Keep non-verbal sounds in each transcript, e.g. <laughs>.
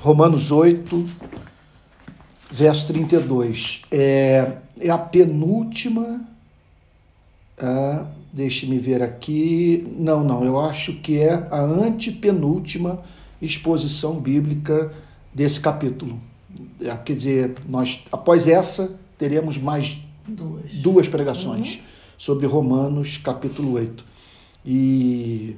Romanos 8, verso 32. É, é a penúltima. Ah, Deixe-me ver aqui. Não, não, eu acho que é a antepenúltima exposição bíblica desse capítulo. É, quer dizer, nós após essa teremos mais duas, duas pregações uhum. sobre Romanos capítulo 8. E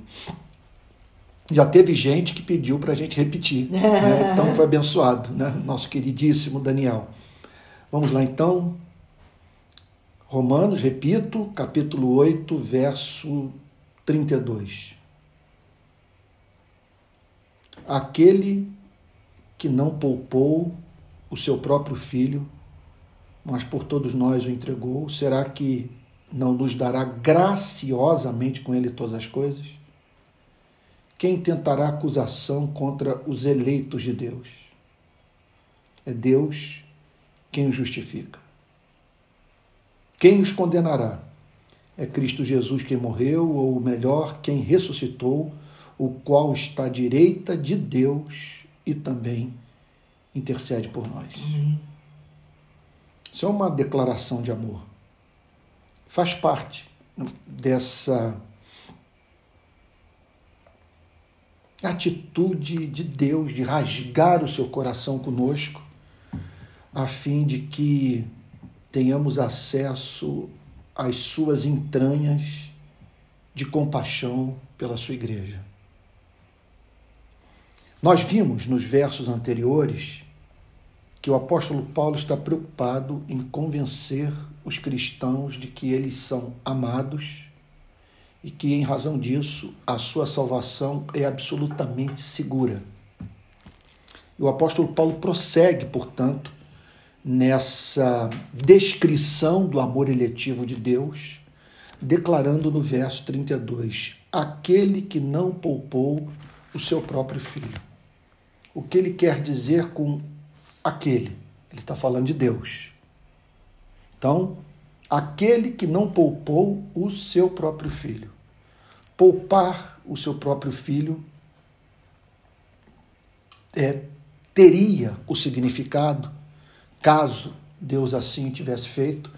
já teve gente que pediu para a gente repetir. né? <laughs> Então foi abençoado, né? Nosso queridíssimo Daniel. Vamos lá então. Romanos, repito, capítulo 8, verso 32. Aquele que não poupou o seu próprio filho, mas por todos nós o entregou, será que não nos dará graciosamente com ele todas as coisas? Quem tentará acusação contra os eleitos de Deus? É Deus quem os justifica. Quem os condenará? É Cristo Jesus quem morreu, ou melhor, quem ressuscitou, o qual está à direita de Deus e também intercede por nós. Amém. Isso é uma declaração de amor. Faz parte dessa atitude de Deus de rasgar o seu coração conosco, a fim de que tenhamos acesso às suas entranhas de compaixão pela sua igreja. Nós vimos nos versos anteriores que o apóstolo Paulo está preocupado em convencer os cristãos de que eles são amados e que, em razão disso, a sua salvação é absolutamente segura. O apóstolo Paulo prossegue, portanto, nessa descrição do amor eletivo de Deus, declarando no verso 32: aquele que não poupou o seu próprio filho. O que ele quer dizer com aquele? Ele está falando de Deus. Então, aquele que não poupou o seu próprio filho. Poupar o seu próprio filho é, teria o significado caso Deus assim tivesse feito,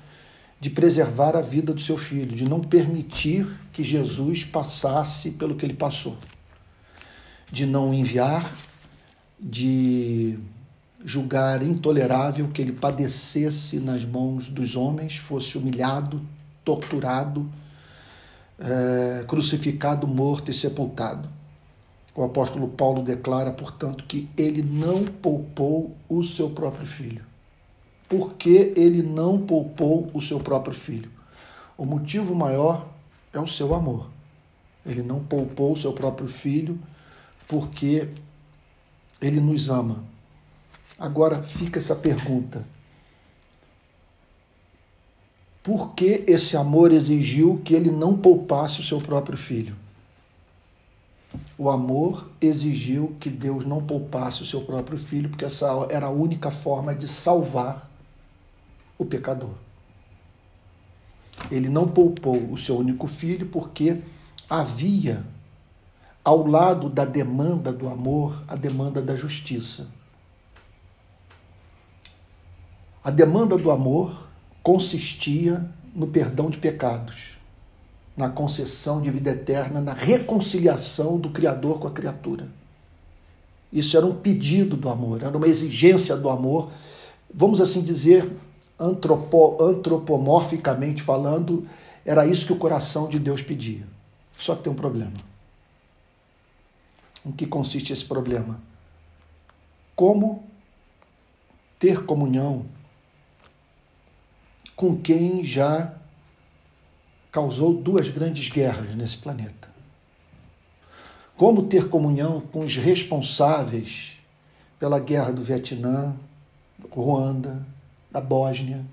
de preservar a vida do seu filho, de não permitir que Jesus passasse pelo que ele passou, de não enviar, de julgar intolerável que ele padecesse nas mãos dos homens, fosse humilhado, torturado, é, crucificado, morto e sepultado. O apóstolo Paulo declara, portanto, que ele não poupou o seu próprio filho porque ele não poupou o seu próprio filho. O motivo maior é o seu amor. Ele não poupou o seu próprio filho porque ele nos ama. Agora fica essa pergunta: por que esse amor exigiu que ele não poupasse o seu próprio filho? O amor exigiu que Deus não poupasse o seu próprio filho, porque essa era a única forma de salvar o pecador. Ele não poupou o seu único filho porque havia, ao lado da demanda do amor, a demanda da justiça. A demanda do amor consistia no perdão de pecados, na concessão de vida eterna, na reconciliação do Criador com a criatura. Isso era um pedido do amor, era uma exigência do amor, vamos assim dizer, antropo, antropomorficamente falando, era isso que o coração de Deus pedia. Só que tem um problema. Em que consiste esse problema? Como ter comunhão com quem já causou duas grandes guerras nesse planeta? Como ter comunhão com os responsáveis pela guerra do Vietnã, Ruanda, da Bósnia,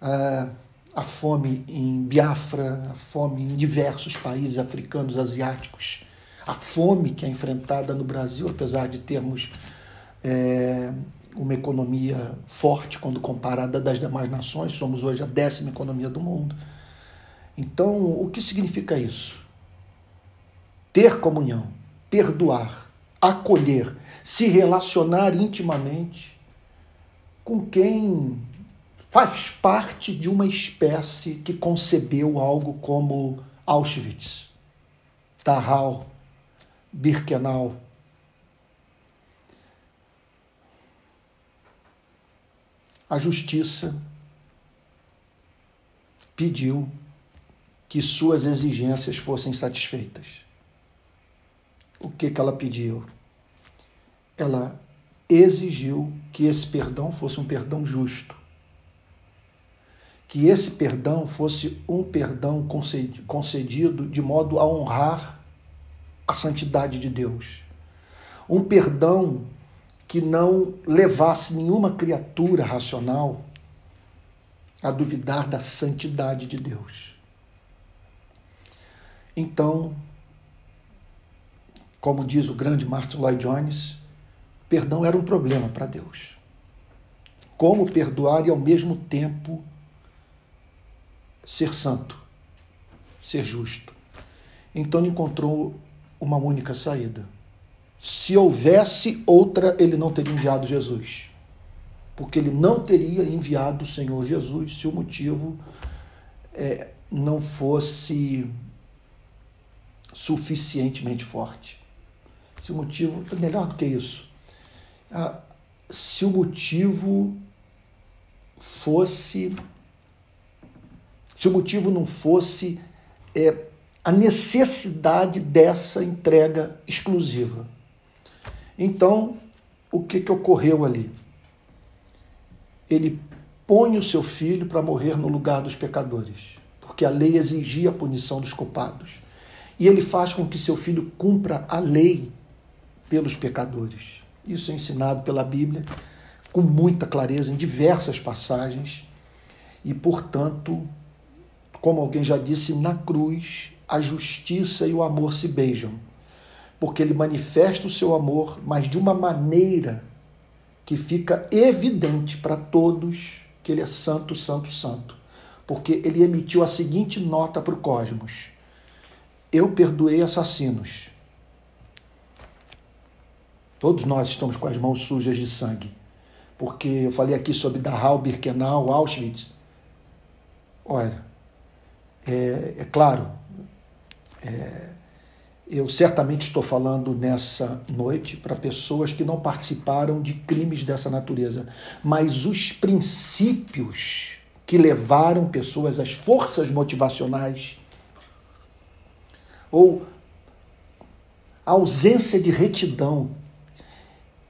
a, a fome em Biafra, a fome em diversos países africanos, asiáticos, a fome que é enfrentada no Brasil, apesar de termos é, uma economia forte quando comparada das demais nações, somos hoje a décima economia do mundo. Então, o que significa isso? Ter comunhão, perdoar, acolher, se relacionar intimamente com quem faz parte de uma espécie que concebeu algo como Auschwitz, Dachau, Birkenau. A justiça pediu que suas exigências fossem satisfeitas. O que, que ela pediu? Ela exigiu que esse perdão fosse um perdão justo. Que esse perdão fosse um perdão concedido de modo a honrar a santidade de Deus. Um perdão que não levasse nenhuma criatura racional a duvidar da santidade de Deus. Então, como diz o grande Martin Lloyd Jones, perdão era um problema para Deus. Como perdoar e ao mesmo tempo ser santo, ser justo. Então ele encontrou uma única saída. Se houvesse outra, ele não teria enviado Jesus. Porque ele não teria enviado o Senhor Jesus se o motivo é, não fosse suficientemente forte. Se o motivo. Melhor do que isso. Ah, se o motivo fosse. Se o motivo não fosse é, a necessidade dessa entrega exclusiva. Então, o que, que ocorreu ali? Ele põe o seu filho para morrer no lugar dos pecadores, porque a lei exigia a punição dos culpados. E ele faz com que seu filho cumpra a lei pelos pecadores. Isso é ensinado pela Bíblia com muita clareza em diversas passagens. E, portanto, como alguém já disse, na cruz a justiça e o amor se beijam, porque ele manifesta o seu amor, mas de uma maneira que fica evidente para todos que ele é santo, santo, santo. Porque ele emitiu a seguinte nota para o cosmos: eu perdoei assassinos. Todos nós estamos com as mãos sujas de sangue. Porque eu falei aqui sobre Dachau, Birkenau, Auschwitz. Olha, é, é claro, é, eu certamente estou falando nessa noite para pessoas que não participaram de crimes dessa natureza, mas os princípios que levaram pessoas, as forças motivacionais ou a ausência de retidão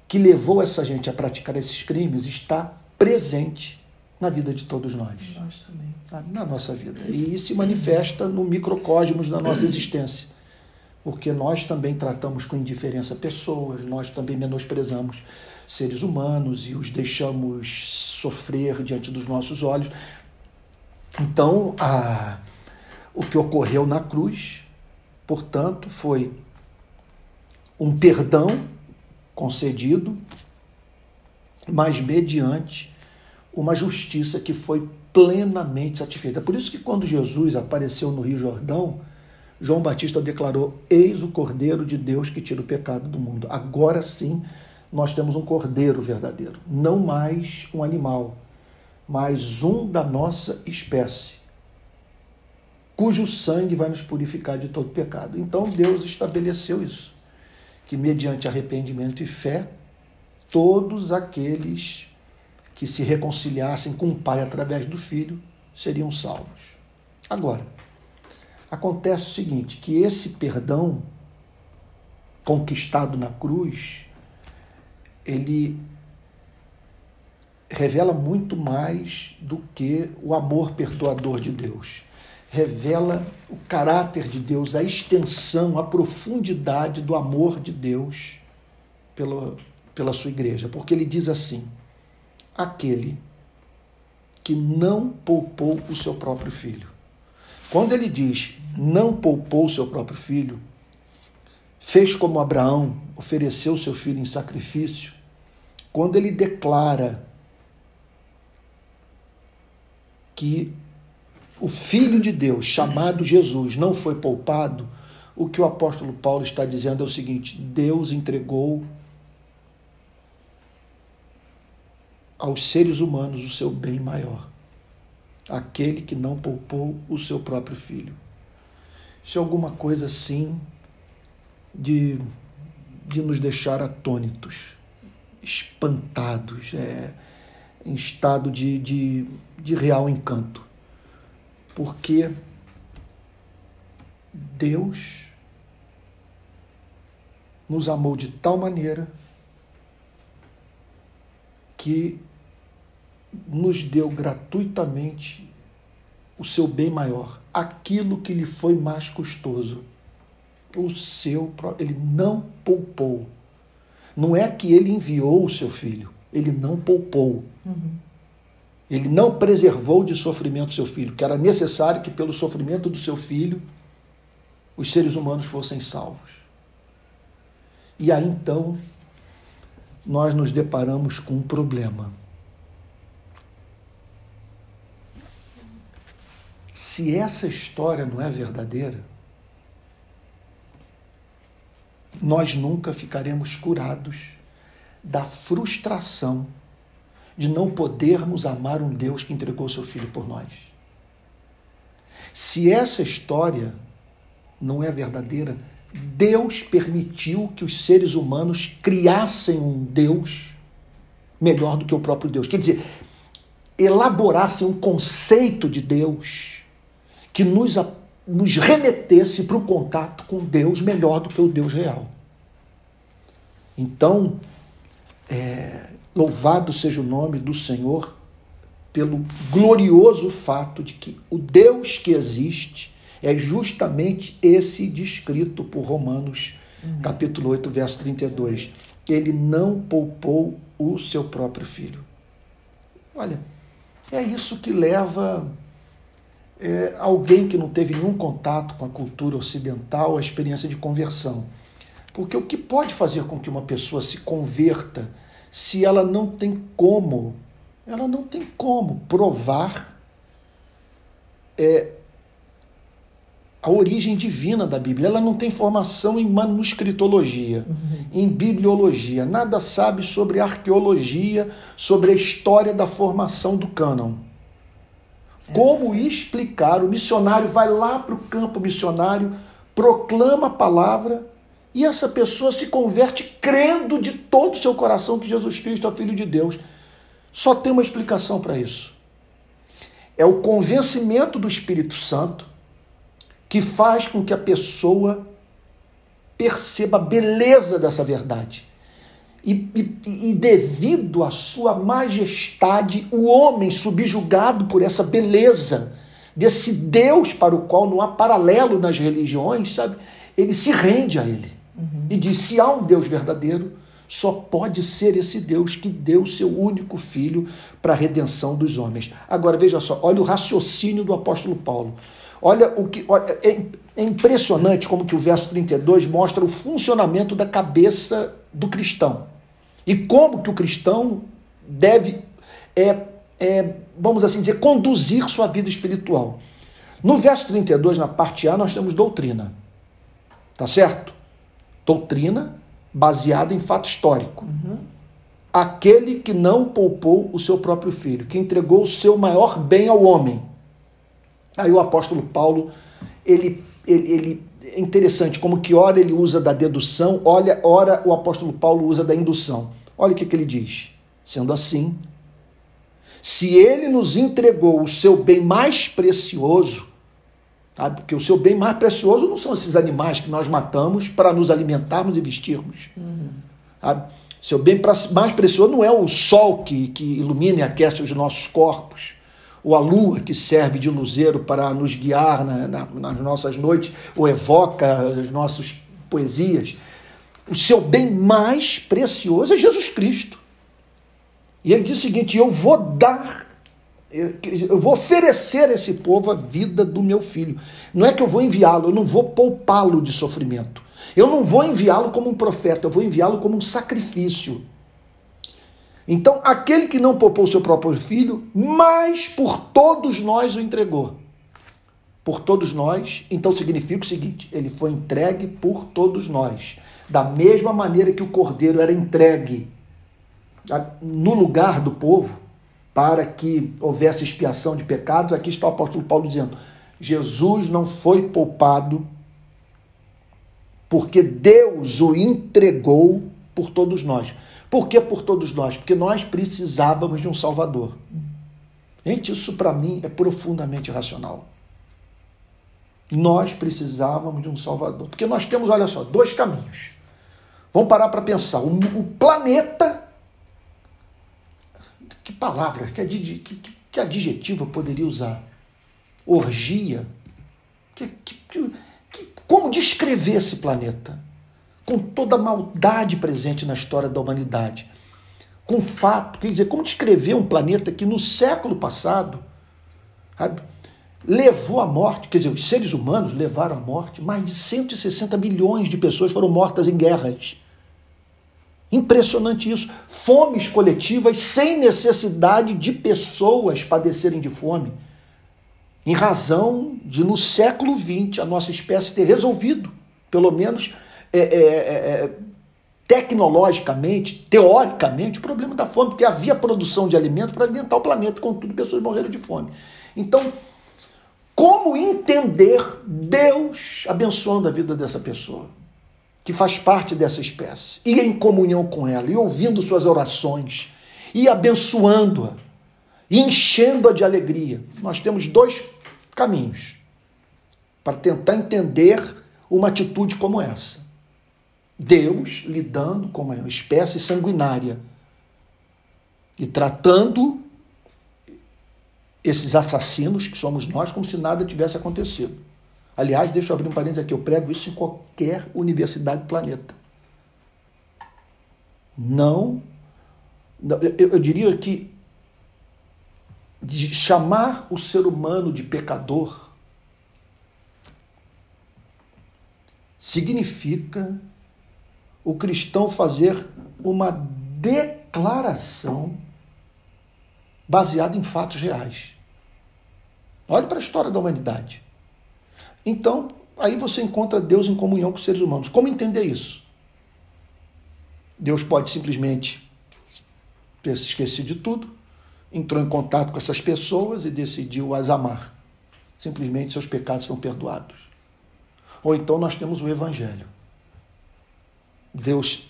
que levou essa gente a praticar esses crimes está presente na vida de todos nós. Nós também. Na nossa vida. E se manifesta no microcosmos da nossa <clears throat> existência. Porque nós também tratamos com indiferença pessoas, nós também menosprezamos seres humanos e os deixamos sofrer diante dos nossos olhos. Então, a, o que ocorreu na cruz Portanto, foi um perdão concedido, mas mediante uma justiça que foi plenamente satisfeita. Por isso que quando Jesus apareceu no Rio Jordão, João Batista declarou: Eis o Cordeiro de Deus que tira o pecado do mundo. Agora sim, nós temos um cordeiro verdadeiro, não mais um animal, mas um da nossa espécie cujo sangue vai nos purificar de todo pecado. Então Deus estabeleceu isso, que mediante arrependimento e fé, todos aqueles que se reconciliassem com o Pai através do Filho seriam salvos. Agora, acontece o seguinte, que esse perdão conquistado na cruz, ele revela muito mais do que o amor perdoador de Deus revela o caráter de Deus, a extensão, a profundidade do amor de Deus pela, pela sua igreja. Porque ele diz assim: aquele que não poupou o seu próprio filho. Quando ele diz não poupou seu próprio filho, fez como Abraão, ofereceu seu filho em sacrifício, quando ele declara que o Filho de Deus, chamado Jesus, não foi poupado, o que o apóstolo Paulo está dizendo é o seguinte: Deus entregou aos seres humanos o seu bem maior, aquele que não poupou o seu próprio filho. É alguma coisa assim de, de nos deixar atônitos, espantados, é, em estado de, de, de real encanto. Porque Deus nos amou de tal maneira que nos deu gratuitamente o seu bem maior, aquilo que lhe foi mais custoso. O seu, ele não poupou. Não é que ele enviou o seu filho, ele não poupou. Uhum. Ele não preservou de sofrimento seu filho, que era necessário que pelo sofrimento do seu filho os seres humanos fossem salvos. E aí então nós nos deparamos com um problema. Se essa história não é verdadeira, nós nunca ficaremos curados da frustração de não podermos amar um Deus que entregou seu filho por nós. Se essa história não é verdadeira, Deus permitiu que os seres humanos criassem um Deus melhor do que o próprio Deus. Quer dizer, elaborassem um conceito de Deus que nos, nos remetesse para o contato com Deus melhor do que o Deus real. Então, é, louvado seja o nome do Senhor pelo glorioso fato de que o Deus que existe é justamente esse descrito por Romanos, uhum. capítulo 8, verso 32. Ele não poupou o seu próprio filho. Olha, é isso que leva é, alguém que não teve nenhum contato com a cultura ocidental à experiência de conversão. Porque o que pode fazer com que uma pessoa se converta se ela não tem como, ela não tem como provar é, a origem divina da Bíblia. Ela não tem formação em manuscritologia, uhum. em bibliologia, nada sabe sobre arqueologia, sobre a história da formação do cânon. Como explicar? O missionário vai lá para o campo missionário, proclama a palavra e essa pessoa se converte crendo de todo o seu coração que Jesus Cristo é o Filho de Deus. Só tem uma explicação para isso. É o convencimento do Espírito Santo que faz com que a pessoa perceba a beleza dessa verdade. E, e, e, devido à sua majestade, o homem subjugado por essa beleza, desse Deus para o qual não há paralelo nas religiões, sabe? Ele se rende a ele. Uhum. E diz: se há um Deus verdadeiro, só pode ser esse Deus que deu seu único filho para a redenção dos homens. Agora veja só, olha o raciocínio do apóstolo Paulo. Olha o que olha, é, é impressionante como que o verso 32 mostra o funcionamento da cabeça do cristão. E como que o cristão deve é, é, vamos assim dizer, conduzir sua vida espiritual. No verso 32, na parte A, nós temos doutrina. Tá certo? Doutrina baseada em fato histórico. Uhum. Aquele que não poupou o seu próprio filho, que entregou o seu maior bem ao homem Aí o apóstolo Paulo, ele, ele, ele é interessante como que ora ele usa da dedução, olha, ora o apóstolo Paulo usa da indução. Olha o que, que ele diz. Sendo assim, se ele nos entregou o seu bem mais precioso, sabe? porque o seu bem mais precioso não são esses animais que nós matamos para nos alimentarmos e vestirmos. Uhum. Sabe? Seu bem mais precioso não é o sol que, que ilumina e aquece os nossos corpos ou a lua que serve de luzeiro para nos guiar na, na, nas nossas noites, ou evoca as nossas poesias. O seu bem mais precioso é Jesus Cristo. E ele diz o seguinte: eu vou dar, eu vou oferecer a esse povo a vida do meu filho. Não é que eu vou enviá-lo, eu não vou poupá-lo de sofrimento. Eu não vou enviá-lo como um profeta, eu vou enviá-lo como um sacrifício. Então, aquele que não poupou seu próprio filho, mas por todos nós o entregou. por todos nós, então significa o seguinte: ele foi entregue por todos nós. Da mesma maneira que o cordeiro era entregue no lugar do povo, para que houvesse expiação de pecados, aqui está o apóstolo Paulo dizendo: Jesus não foi poupado porque Deus o entregou por todos nós. Por que por todos nós? Porque nós precisávamos de um Salvador. Gente, isso para mim é profundamente racional. Nós precisávamos de um Salvador. Porque nós temos, olha só, dois caminhos. Vamos parar para pensar. O, o, planeta. Que palavra, que, que, que adjetivo eu poderia usar? Orgia. Que, que, como descrever esse planeta? Com toda a maldade presente na história da humanidade. Com fato, quer dizer, como descrever um planeta que no século passado sabe, levou à morte, quer dizer, os seres humanos levaram à morte, mais de 160 milhões de pessoas foram mortas em guerras. Impressionante isso. Fomes coletivas sem necessidade de pessoas padecerem de fome em razão de, no século XX, a nossa espécie ter resolvido, pelo menos é, é, é, é, tecnologicamente, teoricamente, o problema da fome, porque havia produção de alimento para alimentar o planeta, contudo, pessoas morreram de fome. Então, como entender Deus abençoando a vida dessa pessoa, que faz parte dessa espécie, e em comunhão com ela, e ouvindo suas orações, e abençoando-a? enchendo-a de alegria. Nós temos dois caminhos para tentar entender uma atitude como essa. Deus lidando com uma espécie sanguinária e tratando esses assassinos, que somos nós, como se nada tivesse acontecido. Aliás, deixa eu abrir um parênteses aqui, eu prego isso em qualquer universidade do planeta. Não, eu, eu diria que de chamar o ser humano de pecador significa o cristão fazer uma declaração baseada em fatos reais. Olhe para a história da humanidade. Então, aí você encontra Deus em comunhão com os seres humanos. Como entender isso? Deus pode simplesmente ter se esquecido de tudo, entrou em contato com essas pessoas e decidiu as amar. Simplesmente seus pecados são perdoados. Ou então nós temos o Evangelho. Deus,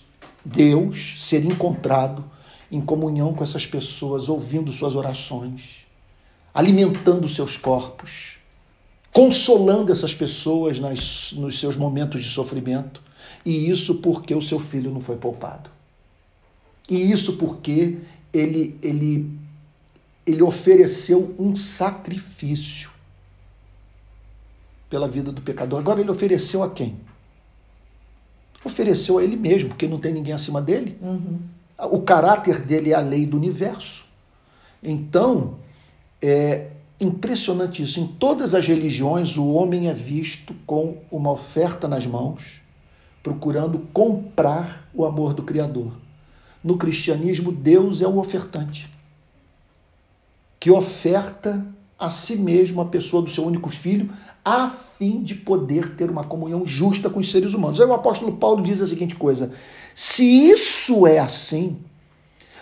Deus ser encontrado em comunhão com essas pessoas, ouvindo suas orações, alimentando seus corpos, consolando essas pessoas nas, nos seus momentos de sofrimento. E isso porque o seu filho não foi poupado. E isso porque ele, ele ele ofereceu um sacrifício pela vida do pecador. Agora ele ofereceu a quem? Ofereceu a ele mesmo, porque não tem ninguém acima dele. Uhum. O caráter dele é a lei do universo. Então, é impressionante isso. Em todas as religiões, o homem é visto com uma oferta nas mãos, procurando comprar o amor do Criador. No cristianismo, Deus é o ofertante que oferta a si mesmo a pessoa do seu único filho, a fim de poder ter uma comunhão justa com os seres humanos. Aí o apóstolo Paulo diz a seguinte coisa: se isso é assim,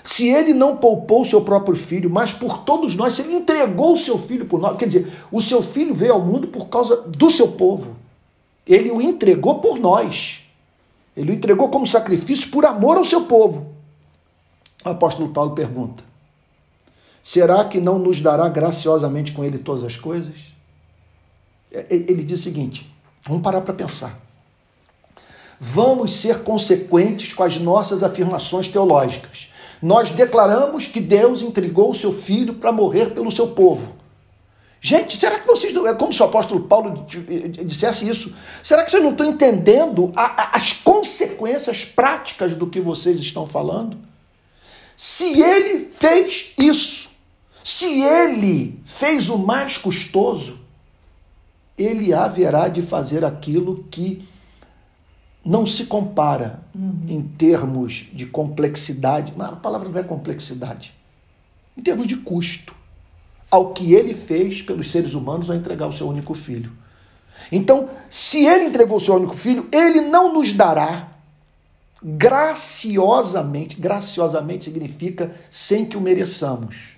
se ele não poupou o seu próprio filho, mas por todos nós, se ele entregou o seu filho por nós, quer dizer, o seu filho veio ao mundo por causa do seu povo. Ele o entregou por nós. Ele o entregou como sacrifício por amor ao seu povo. O apóstolo Paulo pergunta: Será que não nos dará graciosamente com ele todas as coisas? É, ele diz o seguinte: vamos parar para pensar. Vamos ser consequentes com as nossas afirmações teológicas. Nós declaramos que Deus entregou o seu filho para morrer pelo seu povo. Gente, será que vocês. É como se o apóstolo Paulo dissesse isso. Será que vocês não estão entendendo a, a, as consequências práticas do que vocês estão falando? Se ele fez isso, se ele fez o mais custoso, ele haverá de fazer aquilo que não se compara uhum. em termos de complexidade, mas a palavra não é complexidade, em termos de custo. ao que ele fez pelos seres humanos ao entregar o seu único filho. Então, se ele entregou o seu único filho, ele não nos dará graciosamente, graciosamente significa sem que o mereçamos.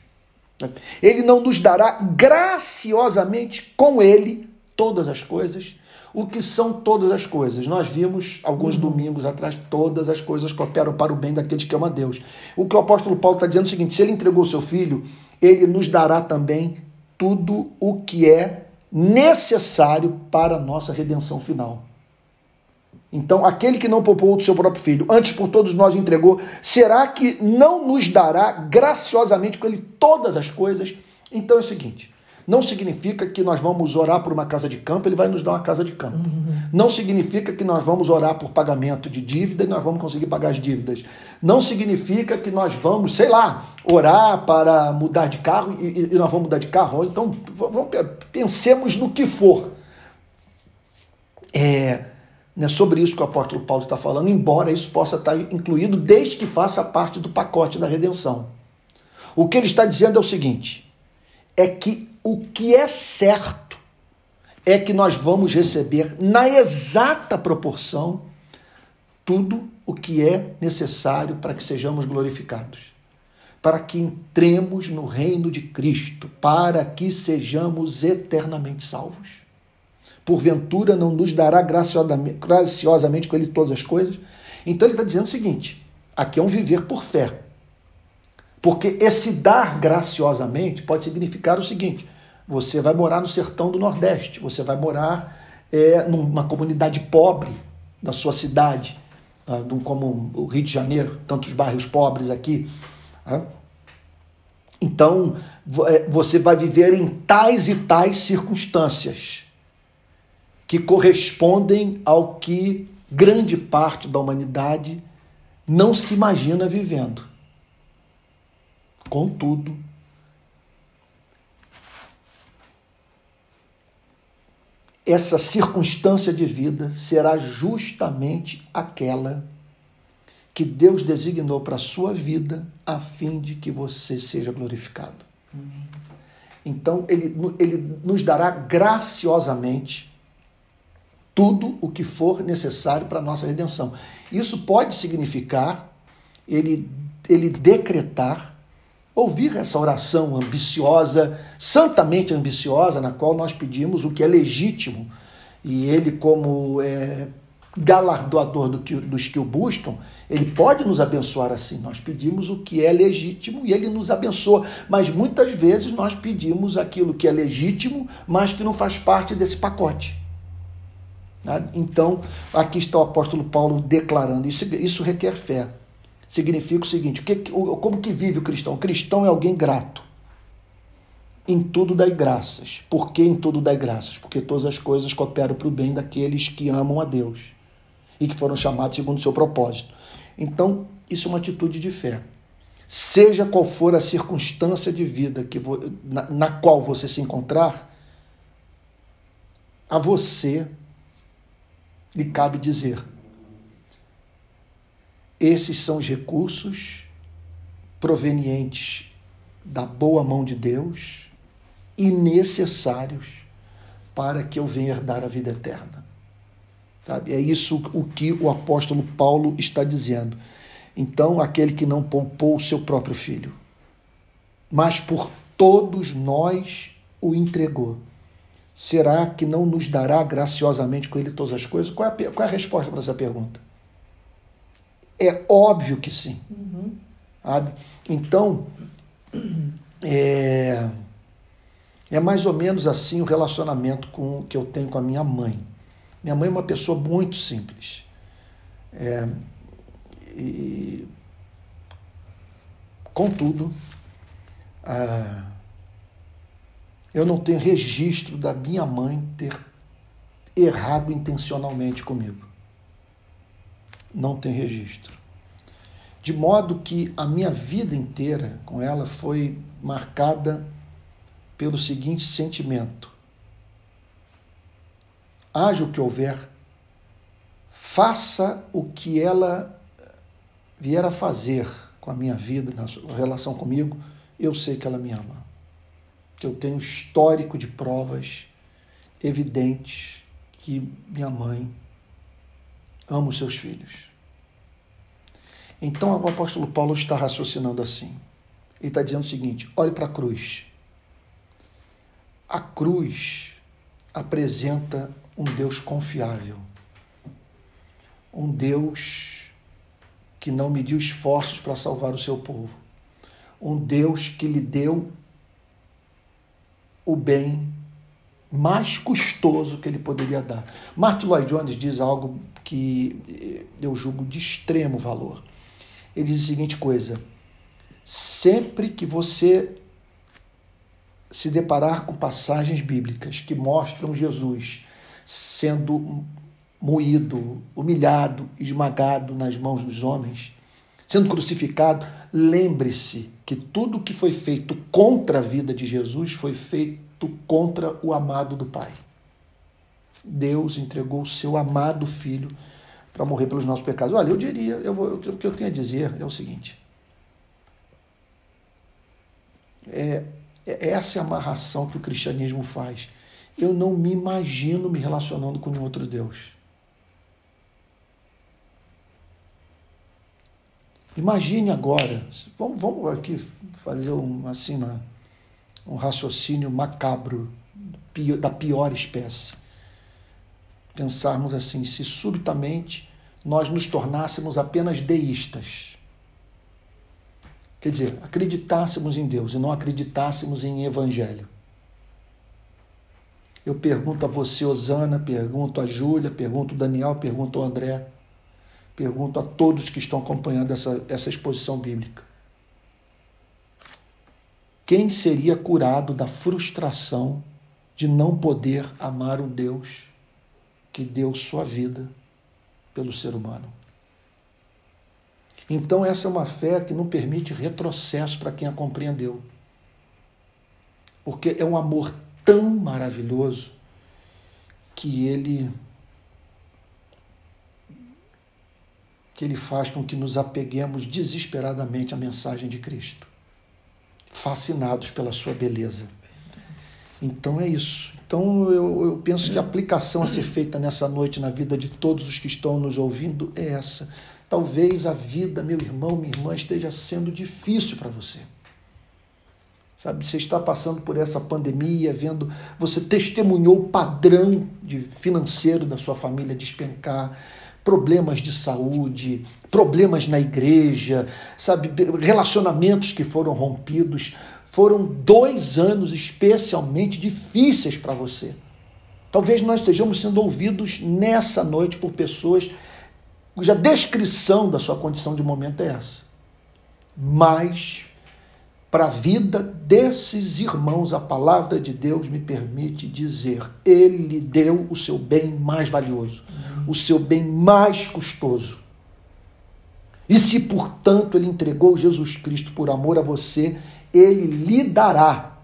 Ele não nos dará graciosamente com ele todas as coisas. O que são todas as coisas? Nós vimos alguns uhum. domingos atrás, todas as coisas cooperam para o bem daqueles que amam a Deus. O que o apóstolo Paulo está dizendo é o seguinte: se ele entregou o seu filho, ele nos dará também tudo o que é necessário para a nossa redenção final. Então, aquele que não poupou do seu próprio filho, antes por todos nós entregou, será que não nos dará graciosamente com ele todas as coisas? Então é o seguinte: não significa que nós vamos orar por uma casa de campo, ele vai nos dar uma casa de campo. Uhum. Não significa que nós vamos orar por pagamento de dívida e nós vamos conseguir pagar as dívidas. Não significa que nós vamos, sei lá, orar para mudar de carro e, e nós vamos mudar de carro. Então, vamos, pensemos no que for. É, né, sobre isso que o apóstolo Paulo está falando, embora isso possa estar incluído desde que faça parte do pacote da redenção. O que ele está dizendo é o seguinte: é que o que é certo é que nós vamos receber na exata proporção tudo o que é necessário para que sejamos glorificados, para que entremos no reino de Cristo, para que sejamos eternamente salvos porventura não nos dará graciosamente, com ele todas as coisas? Então ele está dizendo o seguinte: aqui é um viver por fé. Porque esse dar graciosamente pode significar o seguinte: você vai morar no sertão do Nordeste, você vai morar é, numa comunidade pobre da sua cidade, tá? como o Rio de Janeiro, tantos bairros pobres aqui. Tá? Então, é, você vai viver em tais e tais circunstâncias que correspondem ao que grande parte da humanidade não se imagina vivendo. Contudo, essa circunstância de vida será justamente aquela que Deus designou para a sua vida a fim de que você seja glorificado. Então, ele, ele nos dará graciosamente tudo o que for necessário para a nossa redenção. Isso pode significar ele, ele decretar, ouvir essa oração ambiciosa, santamente ambiciosa, na qual nós pedimos o que é legítimo, e ele, como é, galardoador do que, dos que o buscam, ele pode nos abençoar assim. Nós pedimos o que é legítimo e ele nos abençoa. Mas muitas vezes nós pedimos aquilo que é legítimo, mas que não faz parte desse pacote. Né? Então, aqui está o apóstolo Paulo declarando: isso, isso requer fé. Significa o seguinte: que, como que vive o cristão? O cristão é alguém grato. Em tudo dai graças. Por que em tudo dai graças? Porque todas as coisas cooperam para o bem daqueles que amam a Deus e que foram chamados segundo o seu propósito. Então, isso é uma atitude de fé. Seja qual for a circunstância de vida que na, na qual você se encontrar, a você lhe cabe dizer: esses são os recursos provenientes da boa mão de Deus e necessários para que eu venha herdar a vida eterna. Sabe? É isso o que o apóstolo Paulo está dizendo. Então, aquele que não poupou o seu próprio filho, mas por todos nós o entregou será que não nos dará graciosamente com ele todas as coisas? Qual é a, qual é a resposta para essa pergunta? É óbvio que sim. Uhum. Sabe? Então, é, é mais ou menos assim o relacionamento com, que eu tenho com a minha mãe. Minha mãe é uma pessoa muito simples. É, e, contudo, eu não tenho registro da minha mãe ter errado intencionalmente comigo. Não tem registro. De modo que a minha vida inteira com ela foi marcada pelo seguinte sentimento: haja o que houver, faça o que ela vier a fazer com a minha vida, na relação comigo, eu sei que ela me ama. que eu tenho histórico de provas evidentes que minha mãe ama os seus filhos. Então o apóstolo Paulo está raciocinando assim. Ele está dizendo o seguinte: olhe para a cruz. A cruz apresenta um Deus confiável, um Deus que não mediu esforços para salvar o seu povo, um Deus que lhe deu o bem mais custoso que ele poderia dar. Martin Lloyd Jones diz algo que eu julgo de extremo valor. Ele diz a seguinte coisa: sempre que você se deparar com passagens bíblicas que mostram Jesus sendo moído, humilhado, esmagado nas mãos dos homens, sendo crucificado, lembre-se que tudo que foi feito contra a vida de Jesus foi feito contra o amado do Pai. Deus entregou o seu amado filho para morrer pelos nossos pecados. Olha, eu diria, eu vou, o que eu tenho a dizer é o seguinte: é, é essa é a amarração que o cristianismo faz. Eu não me imagino me relacionando com nenhum outro Deus. Imagine agora, vamos, vamos aqui fazer um, assim, uma, um raciocínio macabro da pior espécie. Pensarmos assim, se subitamente nós nos tornássemos apenas deístas. Quer dizer, acreditássemos em Deus e não acreditássemos em Evangelho. Eu pergunto a você, Osana, pergunto a Júlia, pergunto ao Daniel, pergunto ao André pergunto a todos que estão acompanhando essa, essa exposição bíblica: quem seria curado da frustração de não poder amar o Deus que deu sua vida pelo ser humano? Então, essa é uma fé que não permite retrocesso para quem a compreendeu. Porque é um amor tão maravilhoso que ele que ele faz com que nos apeguemos desesperadamente à mensagem de Cristo, fascinados pela sua beleza. Então é isso. Então eu, eu, penso que a aplicação a ser feita nessa noite na vida de todos os que estão nos ouvindo é essa. Talvez a vida, meu irmão, minha irmã, esteja sendo difícil para você. Sabe, você está passando por essa pandemia, vendo, você testemunhou o padrão de financeiro da sua família despencar problemas de saúde, problemas na igreja, sabe, relacionamentos que foram rompidos. Foram dois anos especialmente difíceis para você. Talvez nós estejamos sendo ouvidos nessa noite por pessoas cuja descrição da sua condição de momento é essa. Mas para a vida desses irmãos, a palavra de Deus me permite dizer: Ele deu o seu bem mais valioso, o seu bem mais custoso. E se, portanto, Ele entregou Jesus Cristo por amor a você, Ele lhe dará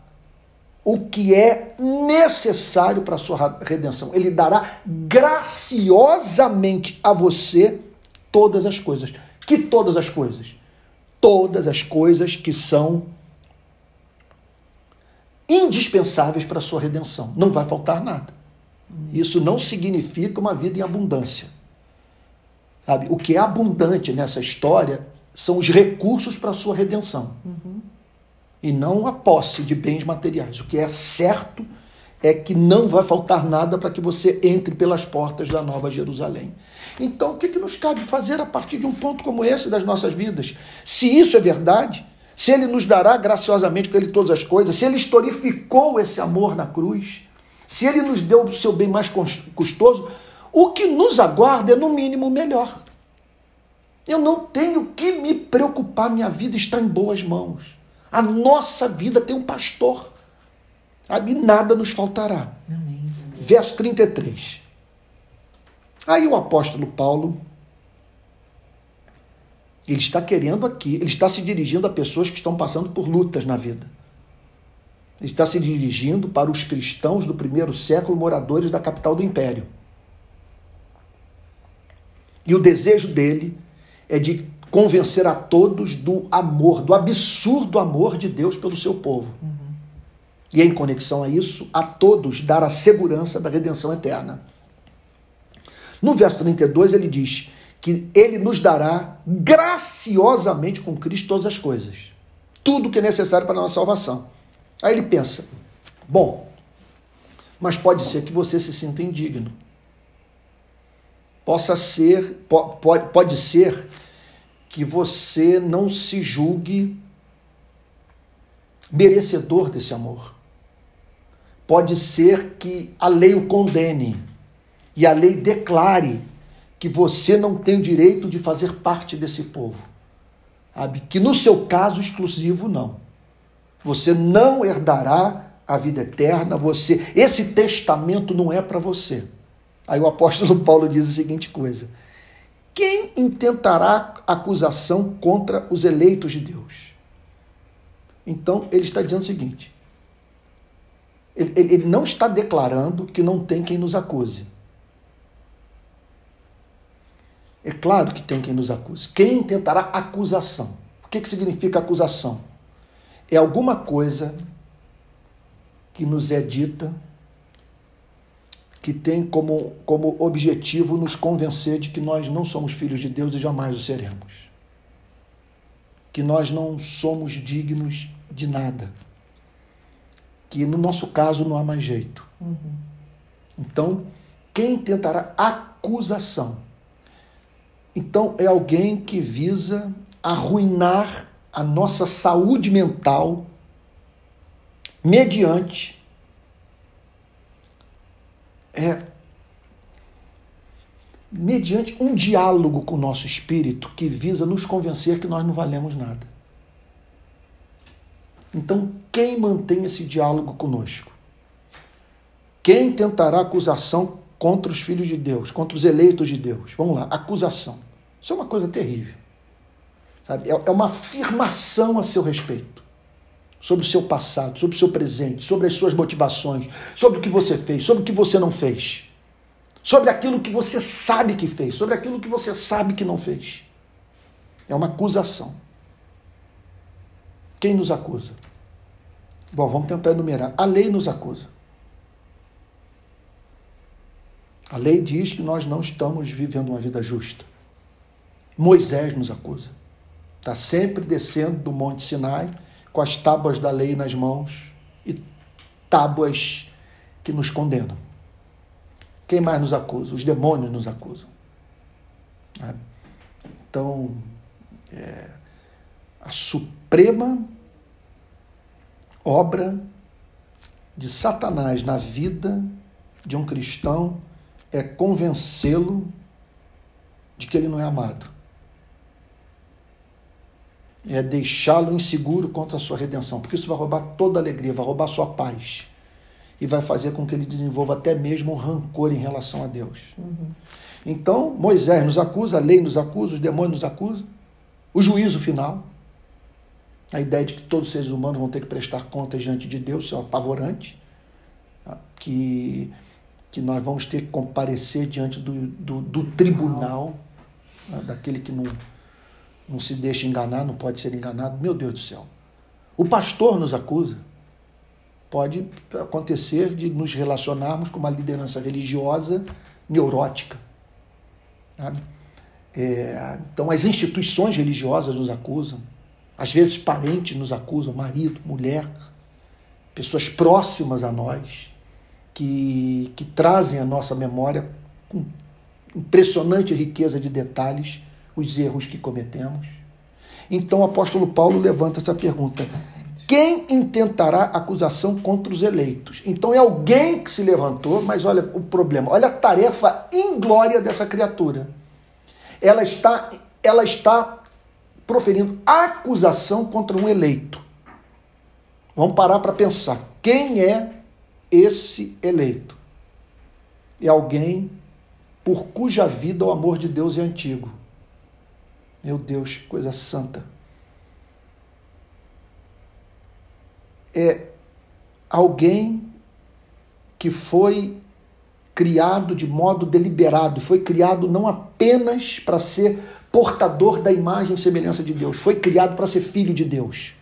o que é necessário para a sua redenção. Ele dará graciosamente a você todas as coisas. Que todas as coisas? Todas as coisas que são indispensáveis para a sua redenção. Não vai faltar nada. Isso não significa uma vida em abundância. Sabe? O que é abundante nessa história são os recursos para a sua redenção. Uhum. E não a posse de bens materiais. O que é certo é que não vai faltar nada para que você entre pelas portas da Nova Jerusalém. Então, o que, que nos cabe fazer a partir de um ponto como esse das nossas vidas? Se isso é verdade, se ele nos dará graciosamente com ele todas as coisas, se ele historificou esse amor na cruz, se ele nos deu o seu bem mais custoso, o que nos aguarda é no mínimo melhor. Eu não tenho que me preocupar, minha vida está em boas mãos. A nossa vida tem um pastor. Sabe? Nada nos faltará. Amém. Verso 33. Aí o apóstolo Paulo ele está querendo aqui, ele está se dirigindo a pessoas que estão passando por lutas na vida. Ele está se dirigindo para os cristãos do primeiro século, moradores da capital do império. E o desejo dele é de convencer a todos do amor, do absurdo amor de Deus pelo seu povo. Uhum. E em conexão a isso, a todos dar a segurança da redenção eterna. No verso 32, ele diz que ele nos dará graciosamente com Cristo todas as coisas. Tudo que é necessário para a nossa salvação. Aí ele pensa: bom, mas pode ser que você se sinta indigno. Possa ser, pode, pode ser que você não se julgue merecedor desse amor. Pode ser que a lei o condene e a lei declare que você não tem o direito de fazer parte desse povo. Sabe? Que no seu caso exclusivo, não. Você não herdará a vida eterna, você, esse testamento não é para você. Aí o apóstolo <laughs> Paulo diz a seguinte coisa: Quem intentará acusação contra os eleitos de Deus? Então ele está dizendo o seguinte: ele, ele não está declarando que não tem quem nos acuse. É claro que tem quem nos acuse. Quem tentará acusação? O que, que significa acusação? É alguma coisa que nos é dita que tem como, como objetivo nos convencer de que nós não somos filhos de Deus e jamais o seremos. Que nós não somos dignos de nada. Que no nosso caso não há mais jeito. Uhum. Então, quem tentará acusação então, é alguém que visa arruinar a nossa saúde mental mediante é, mediante um diálogo com o nosso espírito que visa nos convencer que nós não valemos nada. Então, quem mantém esse diálogo conosco? Quem tentará acusação contra os filhos de Deus, contra os eleitos de Deus? Vamos lá, acusação. Isso é uma coisa terrível. Sabe? É, é uma afirmação a seu respeito. Sobre o seu passado, sobre o seu presente, sobre as suas motivações, sobre o que você fez, sobre o que você não fez. Sobre aquilo que você sabe que fez, sobre aquilo que você sabe que não fez. É uma acusação. Quem nos acusa? Bom, vamos tentar enumerar. A lei nos acusa. A lei diz que nós não estamos vivendo uma vida justa. Moisés nos acusa. Está sempre descendo do Monte Sinai com as tábuas da lei nas mãos e tábuas que nos condenam. Quem mais nos acusa? Os demônios nos acusam. Né? Então, é, a suprema obra de Satanás na vida de um cristão é convencê-lo de que ele não é amado é deixá-lo inseguro contra a sua redenção, porque isso vai roubar toda a alegria, vai roubar a sua paz e vai fazer com que ele desenvolva até mesmo um rancor em relação a Deus. Uhum. Então, Moisés nos acusa, a lei nos acusa, os demônios nos acusam, o juízo final, a ideia de que todos os seres humanos vão ter que prestar contas diante de Deus, isso é apavorante, tá? que, que nós vamos ter que comparecer diante do, do, do tribunal, né? daquele que não não se deixa enganar, não pode ser enganado. Meu Deus do céu. O pastor nos acusa. Pode acontecer de nos relacionarmos com uma liderança religiosa neurótica. É, então, as instituições religiosas nos acusam. Às vezes, parentes nos acusam, marido, mulher, pessoas próximas a nós, que, que trazem à nossa memória com impressionante riqueza de detalhes os erros que cometemos. Então o apóstolo Paulo levanta essa pergunta: quem intentará acusação contra os eleitos? Então é alguém que se levantou, mas olha o problema, olha a tarefa inglória dessa criatura. Ela está, ela está proferindo acusação contra um eleito. Vamos parar para pensar. Quem é esse eleito? É alguém por cuja vida o amor de Deus é antigo. Meu Deus, coisa santa. É alguém que foi criado de modo deliberado, foi criado não apenas para ser portador da imagem e semelhança de Deus, foi criado para ser filho de Deus.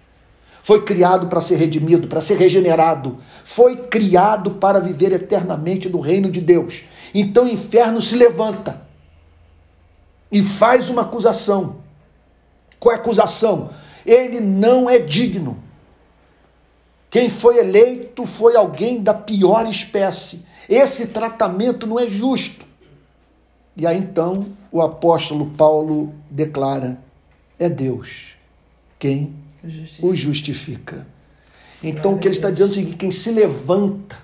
Foi criado para ser redimido, para ser regenerado. Foi criado para viver eternamente no reino de Deus. Então o inferno se levanta e faz uma acusação. Qual é a acusação? Ele não é digno. Quem foi eleito foi alguém da pior espécie. Esse tratamento não é justo. E aí então o apóstolo Paulo declara: é Deus quem justifica. o justifica. Então o que ele está dizendo é o seguinte: quem se levanta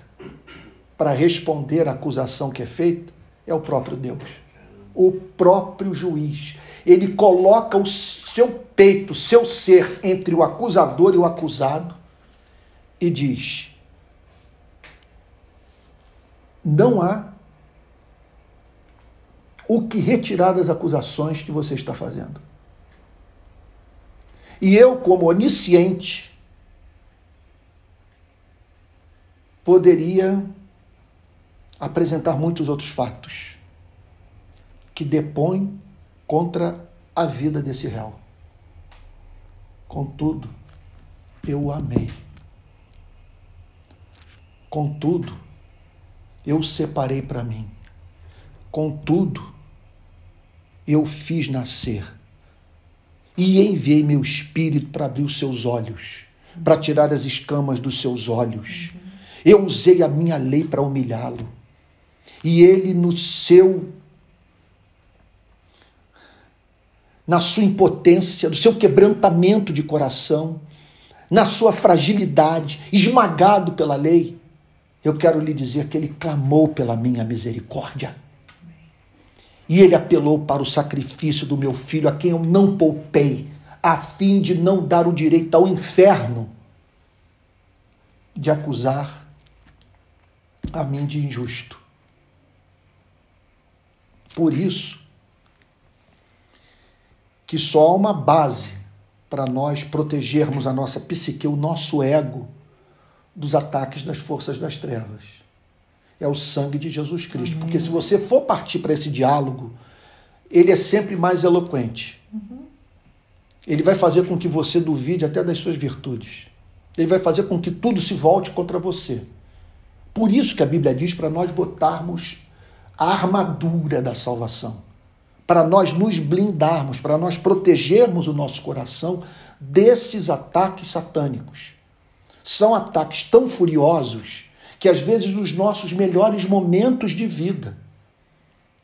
para responder à acusação que é feita é o próprio Deus, o próprio juiz. Ele coloca o seu peito, seu ser entre o acusador e o acusado e diz: não há o que retirar das acusações que você está fazendo. E eu, como onisciente, poderia apresentar muitos outros fatos que depõem contra a vida desse réu. Contudo, eu o amei. Contudo, eu o separei para mim. Contudo, eu fiz nascer e enviei meu espírito para abrir os seus olhos, para tirar as escamas dos seus olhos. Eu usei a minha lei para humilhá-lo. E ele, no seu na sua impotência, no seu quebrantamento de coração, na sua fragilidade, esmagado pela lei, eu quero lhe dizer que ele clamou pela minha misericórdia. E ele apelou para o sacrifício do meu filho, a quem eu não poupei, a fim de não dar o direito ao inferno de acusar a mim de injusto. Por isso que só há uma base para nós protegermos a nossa psique, o nosso ego dos ataques das forças das trevas. É o sangue de Jesus Cristo. Uhum. Porque se você for partir para esse diálogo, ele é sempre mais eloquente. Uhum. Ele vai fazer com que você duvide até das suas virtudes. Ele vai fazer com que tudo se volte contra você. Por isso que a Bíblia diz para nós botarmos a armadura da salvação, para nós nos blindarmos, para nós protegermos o nosso coração desses ataques satânicos. São ataques tão furiosos que às vezes nos nossos melhores momentos de vida,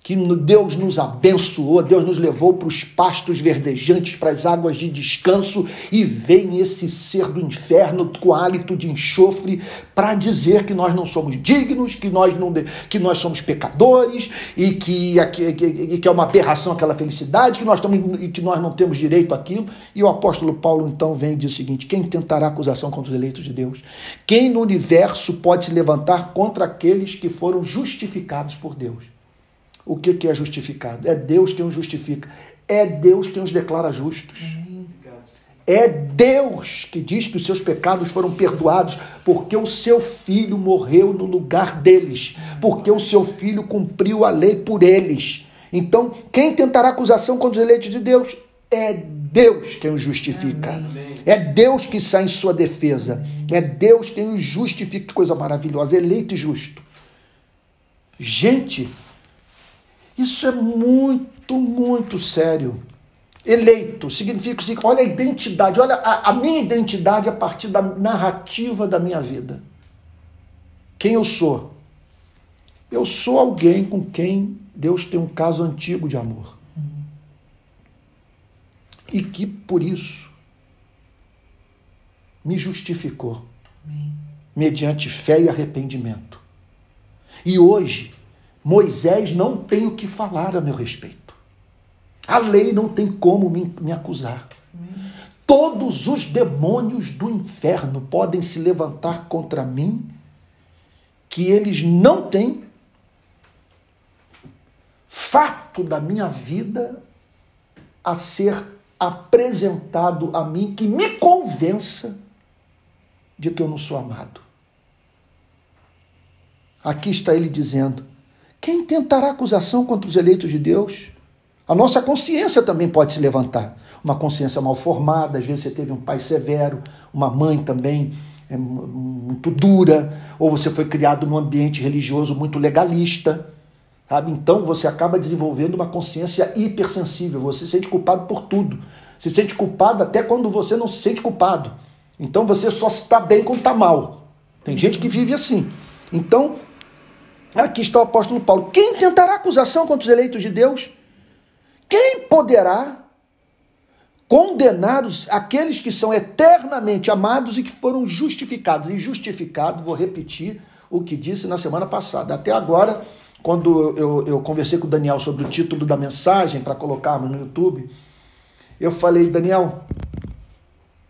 que Deus nos abençoou, Deus nos levou para os pastos verdejantes, para as águas de descanso, e vem esse ser do inferno com hálito de enxofre para dizer que nós não somos dignos, que nós, não, que nós somos pecadores, e que, que, que é uma aberração aquela felicidade, que nós, estamos, que nós não temos direito àquilo. E o apóstolo Paulo então vem e diz o seguinte: quem tentará acusação contra os eleitos de Deus? Quem no universo pode se levantar contra aqueles que foram justificados por Deus? O que, que é justificado. É Deus quem os justifica. É Deus quem os declara justos. É Deus que diz que os seus pecados foram perdoados, porque o seu filho morreu no lugar deles, porque o seu filho cumpriu a lei por eles. Então, quem tentará acusação contra os eleitos de Deus? É Deus quem os justifica. É Deus que sai em sua defesa. É Deus quem os justifica. Que coisa maravilhosa, eleito e justo. Gente, isso é muito, muito sério. Eleito significa assim, olha a identidade, olha a, a minha identidade a partir da narrativa da minha vida. Quem eu sou? Eu sou alguém com quem Deus tem um caso antigo de amor. E que por isso me justificou, mediante fé e arrependimento. E hoje Moisés não tem o que falar a meu respeito. A lei não tem como me, me acusar. Todos os demônios do inferno podem se levantar contra mim, que eles não têm fato da minha vida a ser apresentado a mim que me convença de que eu não sou amado. Aqui está ele dizendo: quem tentará acusação contra os eleitos de Deus? A nossa consciência também pode se levantar. uma consciência mal formada, às vezes você teve um pai severo, uma mãe também é, muito dura, ou você foi criado num ambiente religioso muito legalista. Sabe? Então você acaba desenvolvendo uma consciência hipersensível, você se sente culpado por tudo. Se sente culpado até quando você não se sente culpado. Então você só está bem quando está mal. Tem gente que vive assim. Então, aqui está o apóstolo Paulo. Quem tentará acusação contra os eleitos de Deus? Quem poderá condenar aqueles que são eternamente amados e que foram justificados? E justificado, vou repetir o que disse na semana passada. Até agora, quando eu, eu conversei com o Daniel sobre o título da mensagem para colocarmos no YouTube, eu falei, Daniel,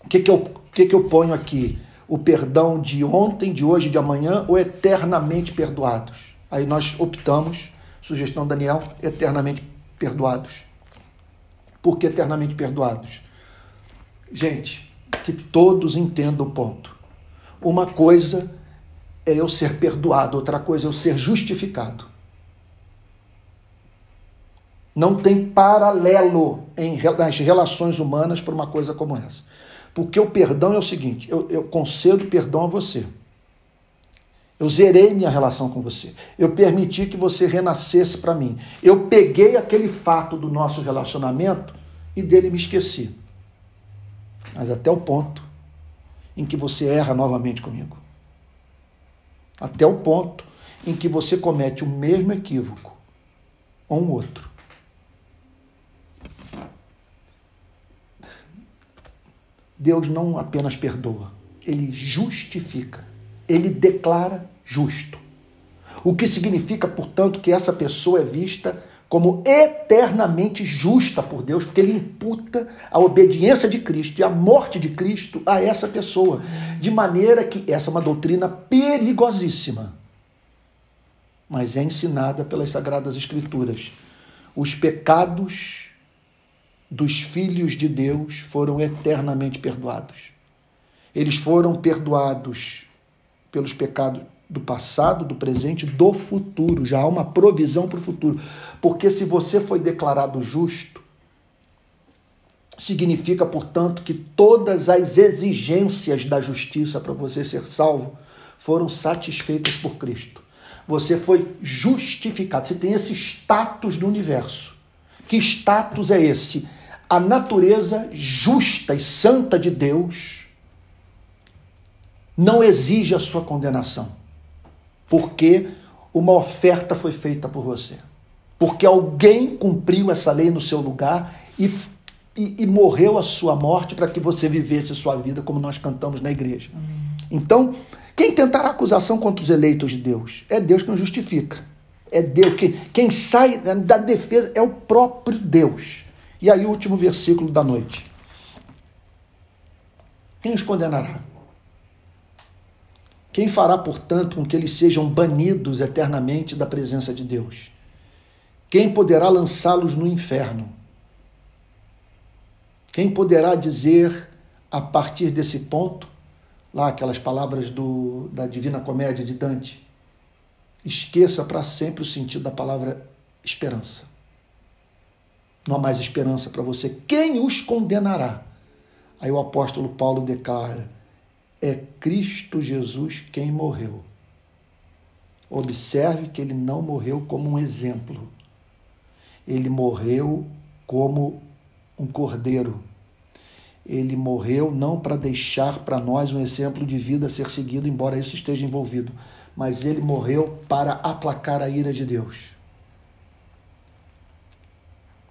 o que, que, eu, que, que eu ponho aqui? O perdão de ontem, de hoje, de amanhã ou eternamente perdoados? Aí nós optamos, sugestão Daniel, eternamente perdoados. Por que eternamente perdoados? Gente, que todos entendam o ponto. Uma coisa é eu ser perdoado, outra coisa é eu ser justificado. Não tem paralelo em, nas relações humanas para uma coisa como essa. Porque o perdão é o seguinte: eu, eu concedo perdão a você. Eu zerei minha relação com você. Eu permiti que você renascesse para mim. Eu peguei aquele fato do nosso relacionamento e dele me esqueci. Mas até o ponto em que você erra novamente comigo. Até o ponto em que você comete o mesmo equívoco ou um outro. Deus não apenas perdoa, ele justifica, ele declara justo. O que significa, portanto, que essa pessoa é vista como eternamente justa por Deus, porque ele imputa a obediência de Cristo e a morte de Cristo a essa pessoa, de maneira que essa é uma doutrina perigosíssima, mas é ensinada pelas Sagradas Escrituras. Os pecados dos filhos de Deus foram eternamente perdoados. Eles foram perdoados pelos pecados do passado, do presente, do futuro. Já há uma provisão para o futuro. Porque se você foi declarado justo, significa, portanto, que todas as exigências da justiça para você ser salvo foram satisfeitas por Cristo. Você foi justificado. Você tem esse status no universo. Que status é esse? a natureza justa e santa de Deus não exige a sua condenação, porque uma oferta foi feita por você. Porque alguém cumpriu essa lei no seu lugar e, e, e morreu a sua morte para que você vivesse a sua vida como nós cantamos na igreja. Então, quem tentará acusação contra os eleitos de Deus? É Deus que nos justifica. É Deus. Quem, quem sai da defesa é o próprio Deus. E aí, o último versículo da noite. Quem os condenará? Quem fará, portanto, com que eles sejam banidos eternamente da presença de Deus? Quem poderá lançá-los no inferno? Quem poderá dizer, a partir desse ponto, lá aquelas palavras do, da Divina Comédia de Dante, esqueça para sempre o sentido da palavra esperança. Não há mais esperança para você. Quem os condenará? Aí o apóstolo Paulo declara: é Cristo Jesus quem morreu. Observe que ele não morreu como um exemplo. Ele morreu como um cordeiro. Ele morreu não para deixar para nós um exemplo de vida a ser seguido, embora isso esteja envolvido, mas ele morreu para aplacar a ira de Deus.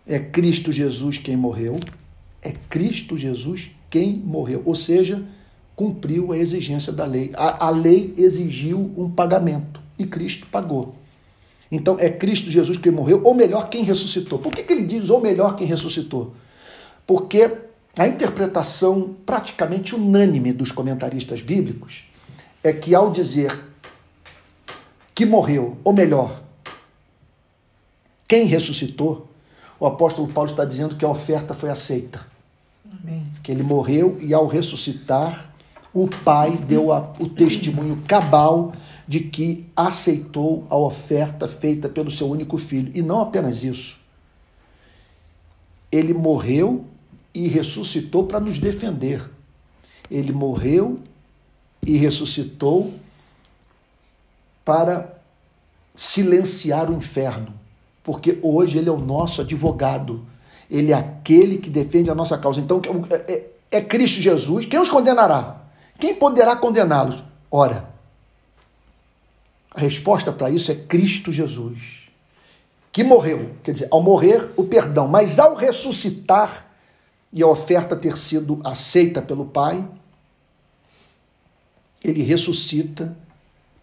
É Cristo Jesus quem morreu, é Cristo Jesus quem morreu. Ou seja, cumpriu a exigência da lei. A, a lei exigiu um pagamento e Cristo pagou. Então é Cristo Jesus quem morreu, ou melhor, quem ressuscitou. Por que, que ele diz ou melhor quem ressuscitou? Porque a interpretação praticamente unânime dos comentaristas bíblicos é que ao dizer que morreu, ou melhor, quem ressuscitou, o apóstolo Paulo está dizendo que a oferta foi aceita. Amém. Que ele morreu e ao ressuscitar, o Pai deu a, o testemunho cabal de que aceitou a oferta feita pelo seu único filho. E não apenas isso. Ele morreu e ressuscitou para nos defender. Ele morreu e ressuscitou para silenciar o inferno, porque hoje ele é o nosso advogado, ele é aquele que defende a nossa causa. Então é, é, é Cristo Jesus. Quem os condenará? Quem poderá condená-los? Ora, a resposta para isso é Cristo Jesus, que morreu. Quer dizer, ao morrer, o perdão, mas ao ressuscitar e a oferta ter sido aceita pelo Pai, ele ressuscita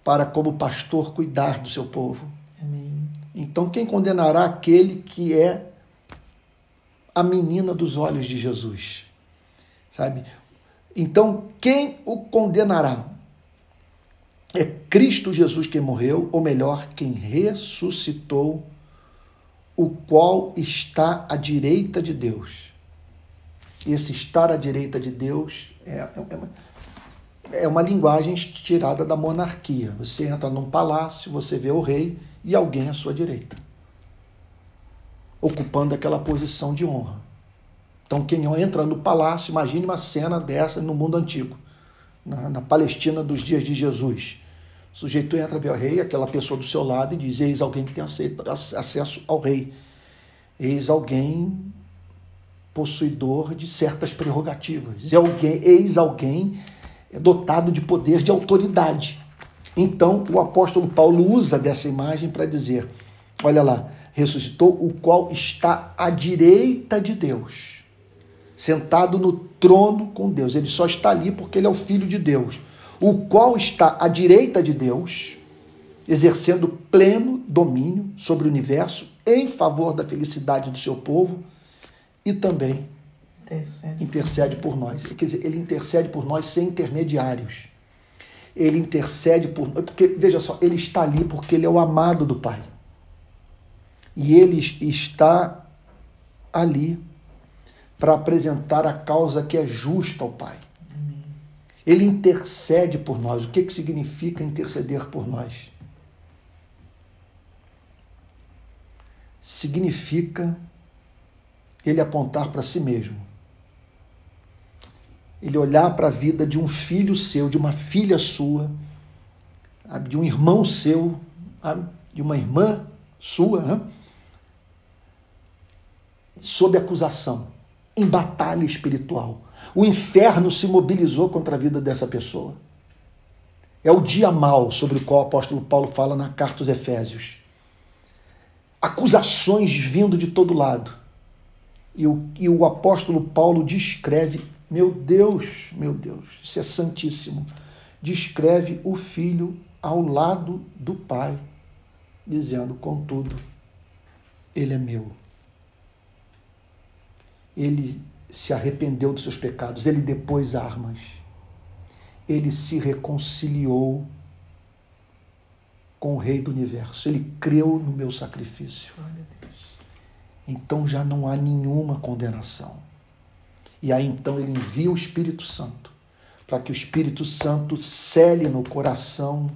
para, como pastor, cuidar do seu povo. Amém. Então, quem condenará aquele que é a menina dos olhos de Jesus? Sabe? Então, quem o condenará? É Cristo Jesus quem morreu, ou melhor, quem ressuscitou, o qual está à direita de Deus. Esse estar à direita de Deus é, é, uma, é uma linguagem tirada da monarquia. Você entra num palácio, você vê o rei e alguém à sua direita, ocupando aquela posição de honra. Então, quem entra no palácio, imagine uma cena dessa no mundo antigo, na, na Palestina dos dias de Jesus. O sujeito entra, vê o rei, aquela pessoa do seu lado, e diz: Eis alguém que tem acesso ao rei. Eis alguém possuidor de certas prerrogativas. E alguém, eis alguém dotado de poder de autoridade. Então, o apóstolo Paulo usa dessa imagem para dizer: olha lá, ressuscitou o qual está à direita de Deus sentado no trono com Deus. Ele só está ali porque ele é o filho de Deus, o qual está à direita de Deus, exercendo pleno domínio sobre o universo em favor da felicidade do seu povo e também intercede, intercede por nós. Quer dizer, ele intercede por nós sem intermediários. Ele intercede por nós, porque veja só, ele está ali porque ele é o amado do Pai. E ele está ali para apresentar a causa que é justa ao Pai. Ele intercede por nós. O que, que significa interceder por nós? Significa ele apontar para si mesmo. Ele olhar para a vida de um filho seu, de uma filha sua, de um irmão seu, de uma irmã sua, sob acusação em batalha espiritual. O inferno se mobilizou contra a vida dessa pessoa. É o dia mal sobre o qual o apóstolo Paulo fala na carta aos Efésios. Acusações vindo de todo lado. E o, e o apóstolo Paulo descreve, meu Deus, meu Deus, isso é santíssimo. Descreve o filho ao lado do pai, dizendo: contudo, ele é meu ele se arrependeu dos seus pecados, ele depôs armas, ele se reconciliou com o Rei do Universo, ele creu no meu sacrifício. Então já não há nenhuma condenação. E aí então ele envia o Espírito Santo, para que o Espírito Santo cele no coração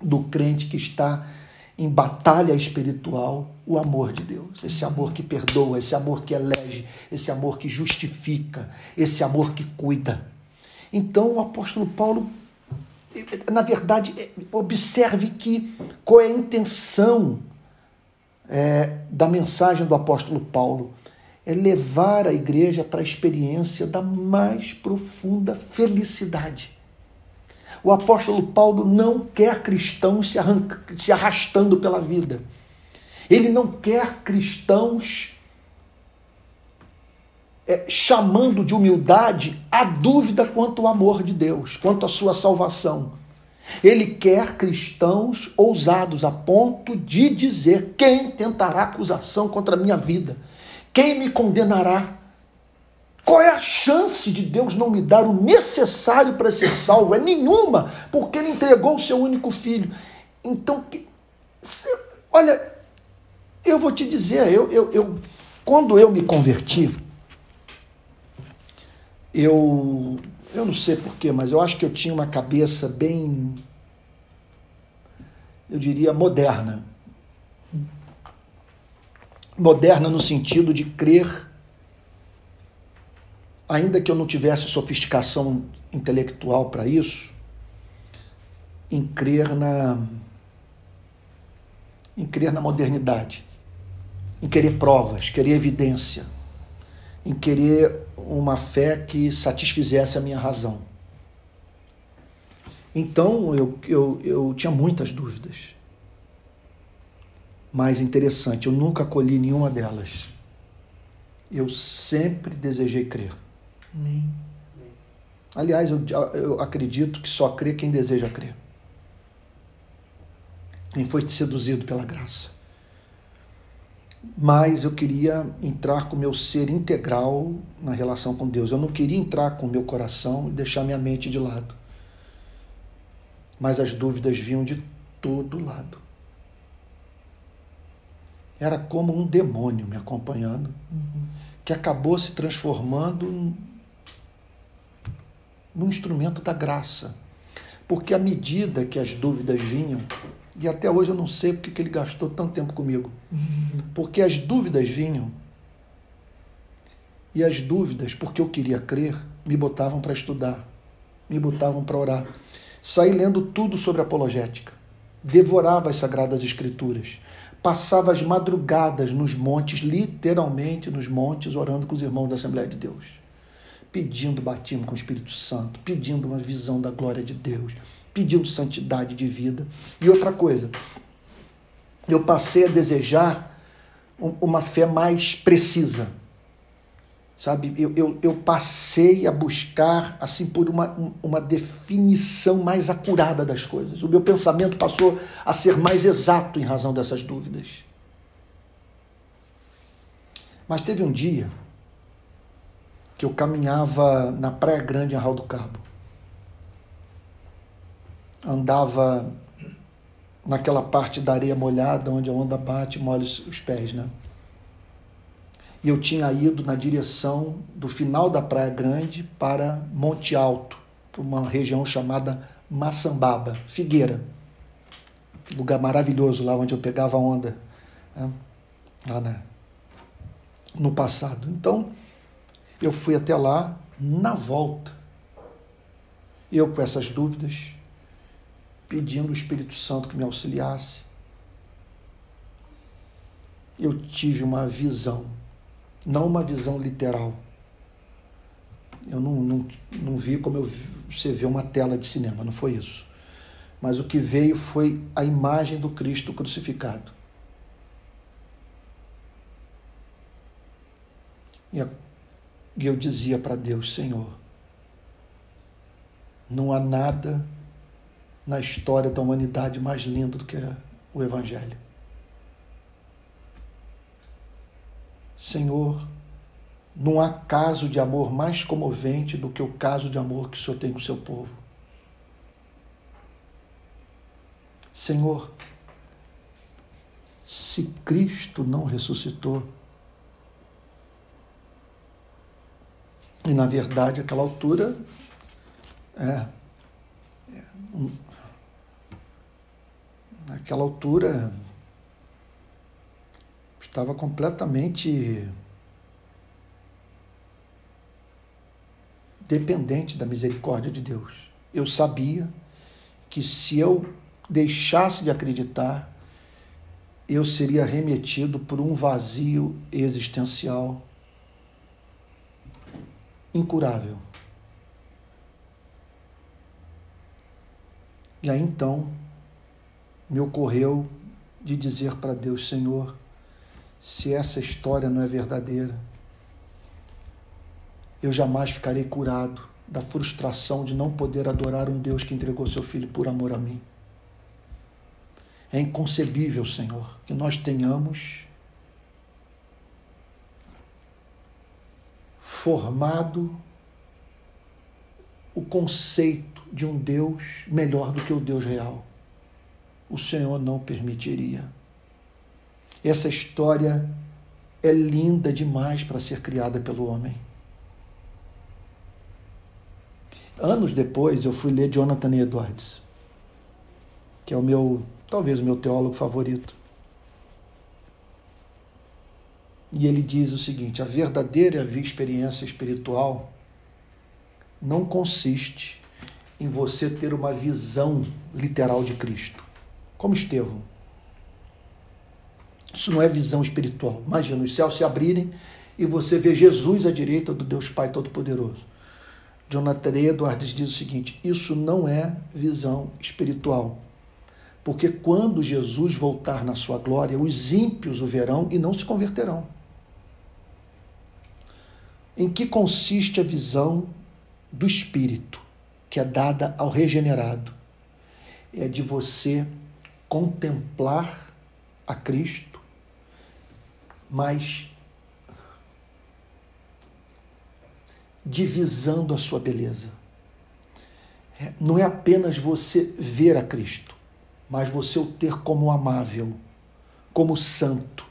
do crente que está em batalha espiritual o amor de Deus, esse amor que perdoa, esse amor que elege, esse amor que justifica, esse amor que cuida. Então o apóstolo Paulo, na verdade, observe que qual é a intenção é, da mensagem do apóstolo Paulo é levar a igreja para a experiência da mais profunda felicidade. O apóstolo Paulo não quer cristãos se, arranca, se arrastando pela vida. Ele não quer cristãos é, chamando de humildade a dúvida quanto ao amor de Deus, quanto à sua salvação. Ele quer cristãos ousados a ponto de dizer: quem tentará acusação contra a minha vida? Quem me condenará? Qual é a chance de Deus não me dar o necessário para ser salvo? É nenhuma, porque Ele entregou o seu único filho. Então, olha, eu vou te dizer, eu, eu, eu quando eu me converti, eu, eu não sei porquê, mas eu acho que eu tinha uma cabeça bem, eu diria, moderna. Moderna no sentido de crer ainda que eu não tivesse sofisticação intelectual para isso, em crer na em crer na modernidade, em querer provas, querer evidência, em querer uma fé que satisfizesse a minha razão. Então eu, eu, eu tinha muitas dúvidas. Mas interessante, eu nunca acolhi nenhuma delas. Eu sempre desejei crer. Amém. Aliás, eu, eu acredito que só crê quem deseja crer. Quem foi seduzido pela graça. Mas eu queria entrar com o meu ser integral na relação com Deus. Eu não queria entrar com o meu coração e deixar minha mente de lado. Mas as dúvidas vinham de todo lado. Era como um demônio me acompanhando, uhum. que acabou se transformando num instrumento da graça. Porque à medida que as dúvidas vinham, e até hoje eu não sei porque que ele gastou tanto tempo comigo, porque as dúvidas vinham, e as dúvidas, porque eu queria crer, me botavam para estudar, me botavam para orar. Saí lendo tudo sobre apologética, devorava as sagradas escrituras, passava as madrugadas nos montes, literalmente nos montes, orando com os irmãos da Assembleia de Deus, pedindo batismo com o Espírito Santo, pedindo uma visão da glória de Deus, pedindo santidade de vida. E outra coisa, eu passei a desejar uma fé mais precisa sabe? Eu, eu, eu, passei a buscar assim por uma, uma definição mais acurada das coisas. O meu pensamento passou a ser mais exato em razão dessas dúvidas. Mas teve um dia que eu caminhava na Praia Grande, em Arral do Cabo. Andava naquela parte da areia molhada, onde a onda bate e molha os pés, né? e eu tinha ido na direção do final da Praia Grande para Monte Alto, para uma região chamada Maçambaba, Figueira. Lugar maravilhoso lá onde eu pegava onda, né? lá né? no passado. Então, eu fui até lá na volta. Eu com essas dúvidas, pedindo o Espírito Santo que me auxiliasse. Eu tive uma visão não uma visão literal. Eu não, não, não vi como eu, você vê uma tela de cinema, não foi isso. Mas o que veio foi a imagem do Cristo crucificado. E eu dizia para Deus: Senhor, não há nada na história da humanidade mais lindo do que o Evangelho. Senhor, não há caso de amor mais comovente do que o caso de amor que o Senhor tem com o seu povo. Senhor, se Cristo não ressuscitou, e na verdade, aquela altura, é, é naquela altura, estava completamente dependente da misericórdia de Deus. Eu sabia que se eu deixasse de acreditar, eu seria remetido por um vazio existencial incurável. E aí então me ocorreu de dizer para Deus: Senhor, se essa história não é verdadeira. Eu jamais ficarei curado da frustração de não poder adorar um Deus que entregou seu filho por amor a mim. É inconcebível, Senhor, que nós tenhamos formado o conceito de um Deus melhor do que o Deus real. O Senhor não permitiria. Essa história é linda demais para ser criada pelo homem. Anos depois, eu fui ler Jonathan Edwards, que é o meu, talvez o meu teólogo favorito. E ele diz o seguinte: a verdadeira experiência espiritual não consiste em você ter uma visão literal de Cristo, como Estevão. Isso não é visão espiritual. Imagina os céus se abrirem e você vê Jesus à direita do Deus Pai Todo-Poderoso. Jonathan Edwards diz o seguinte: isso não é visão espiritual. Porque quando Jesus voltar na sua glória, os ímpios o verão e não se converterão. Em que consiste a visão do Espírito, que é dada ao regenerado? É de você contemplar a Cristo, mas divisando a sua beleza. É, não é apenas você ver a Cristo, mas você o ter como amável, como santo,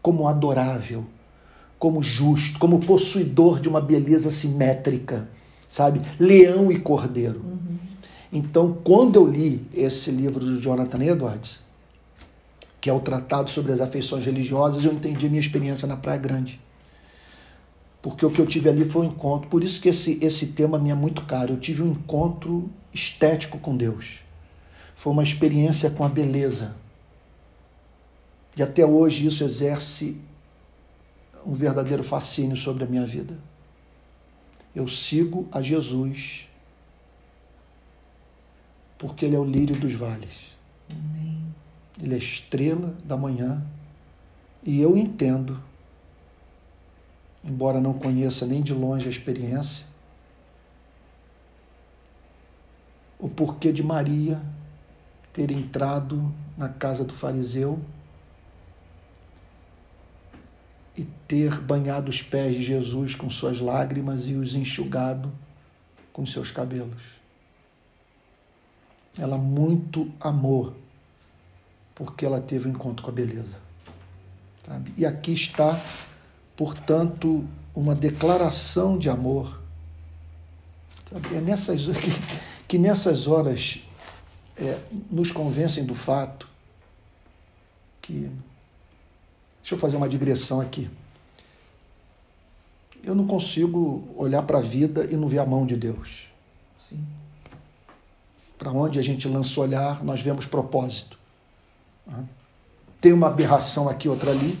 como adorável, como justo, como possuidor de uma beleza simétrica, sabe? Leão e cordeiro. Uhum. Então, quando eu li esse livro do Jonathan Edwards, que é o Tratado sobre as Afeições Religiosas, eu entendi a minha experiência na Praia Grande. Porque o que eu tive ali foi um encontro. Por isso que esse, esse tema me é muito caro. Eu tive um encontro estético com Deus. Foi uma experiência com a beleza. E até hoje isso exerce um verdadeiro fascínio sobre a minha vida. Eu sigo a Jesus porque Ele é o lírio dos vales. Amém. Ele é estrela da manhã e eu entendo, embora não conheça nem de longe a experiência, o porquê de Maria ter entrado na casa do fariseu e ter banhado os pés de Jesus com suas lágrimas e os enxugado com seus cabelos. Ela muito amou, porque ela teve um encontro com a beleza. Sabe? E aqui está, portanto, uma declaração de amor. Sabe? É nessas <laughs> que, que nessas horas é, nos convencem do fato que Deixa eu fazer uma digressão aqui. Eu não consigo olhar para a vida e não ver a mão de Deus. Sim. Para onde a gente lança o olhar, nós vemos propósito. Tem uma aberração aqui, outra ali,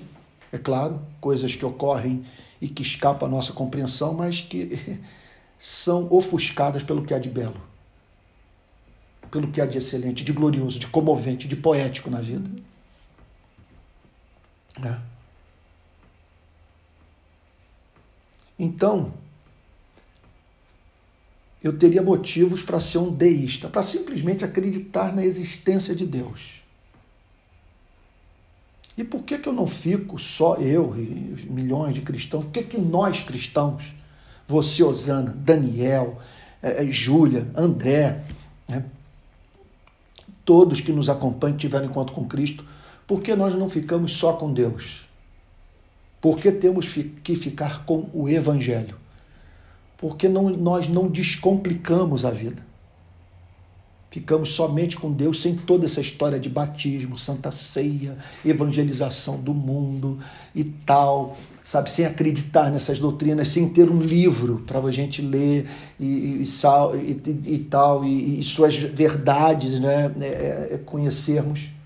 é claro, coisas que ocorrem e que escapam à nossa compreensão, mas que <laughs> são ofuscadas pelo que há de belo, pelo que há de excelente, de glorioso, de comovente, de poético na vida. É. Então, eu teria motivos para ser um deísta, para simplesmente acreditar na existência de Deus. E por que, que eu não fico só eu e milhões de cristãos? Por que, que nós cristãos, você, Osana, Daniel, é, Júlia, André, né, todos que nos acompanham, tiveram encontro com Cristo, por que nós não ficamos só com Deus? Por que temos que ficar com o Evangelho? Porque não, nós não descomplicamos a vida. Ficamos somente com Deus sem toda essa história de batismo, santa ceia, evangelização do mundo e tal, sabe? Sem acreditar nessas doutrinas, sem ter um livro para a gente ler e, e, e, e tal, e, suas verdades, né? É, é, conhecermos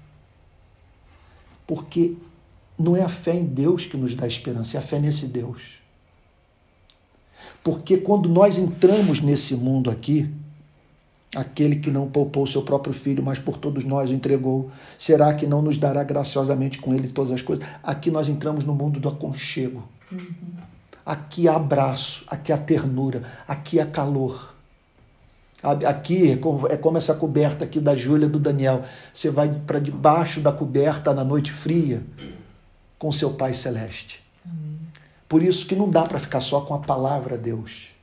porque não é a fé em Deus que nos dá esperança, é a fé nesse Deus. Porque quando nós entramos nesse mundo aqui, aquele que não poupou seu próprio filho, mas por todos nós o entregou, será que não nos dará graciosamente com ele todas as coisas? Aqui nós entramos no mundo do aconchego. Uhum. Aqui há abraço, aqui há ternura, aqui há calor. Aqui é como essa coberta aqui da Júlia do Daniel. Você vai para debaixo da coberta na noite fria com seu Pai Celeste. Por isso que não dá para ficar só com a palavra Deus.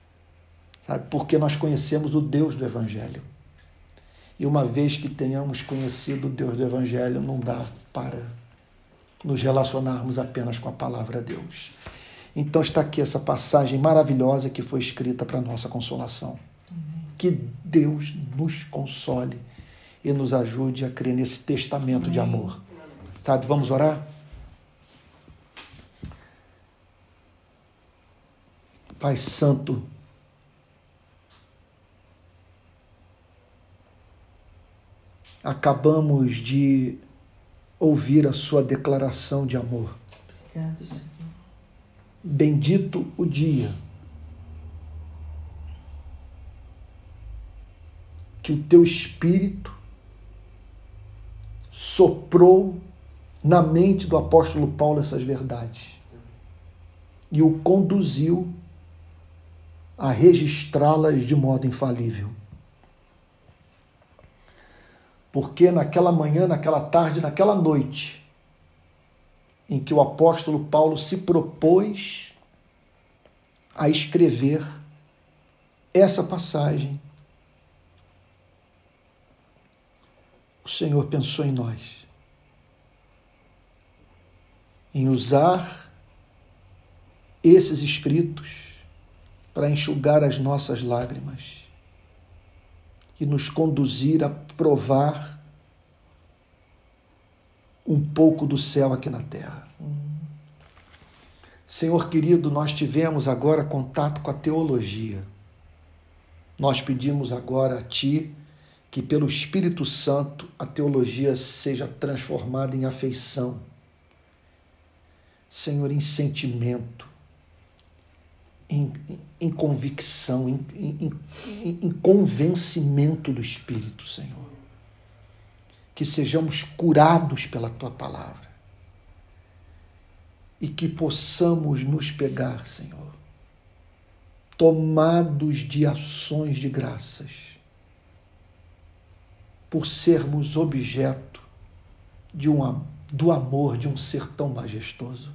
Sabe? Porque nós conhecemos o Deus do Evangelho. E uma vez que tenhamos conhecido o Deus do Evangelho, não dá para nos relacionarmos apenas com a palavra Deus. Então está aqui essa passagem maravilhosa que foi escrita para nossa consolação. Que Deus nos console e nos ajude a crer nesse testamento de amor. Sabe, vamos orar? Pai Santo, acabamos de ouvir a sua declaração de amor. Obrigado, Senhor. Bendito o dia que o teu espírito soprou na mente do apóstolo Paulo essas verdades e o conduziu a registrá-las de modo infalível. Porque naquela manhã, naquela tarde, naquela noite, em que o apóstolo Paulo se propôs a escrever essa passagem, o Senhor pensou em nós, em usar esses escritos para enxugar as nossas lágrimas e nos conduzir a provar um pouco do céu aqui na terra. Senhor querido, nós tivemos agora contato com a teologia. Nós pedimos agora a Ti que, pelo Espírito Santo, a teologia seja transformada em afeição. Senhor, em sentimento, em, em convicção, em, em, em convencimento do Espírito, Senhor. Que sejamos curados pela tua palavra e que possamos nos pegar, Senhor, tomados de ações de graças, por sermos objeto de um, do amor de um ser tão majestoso.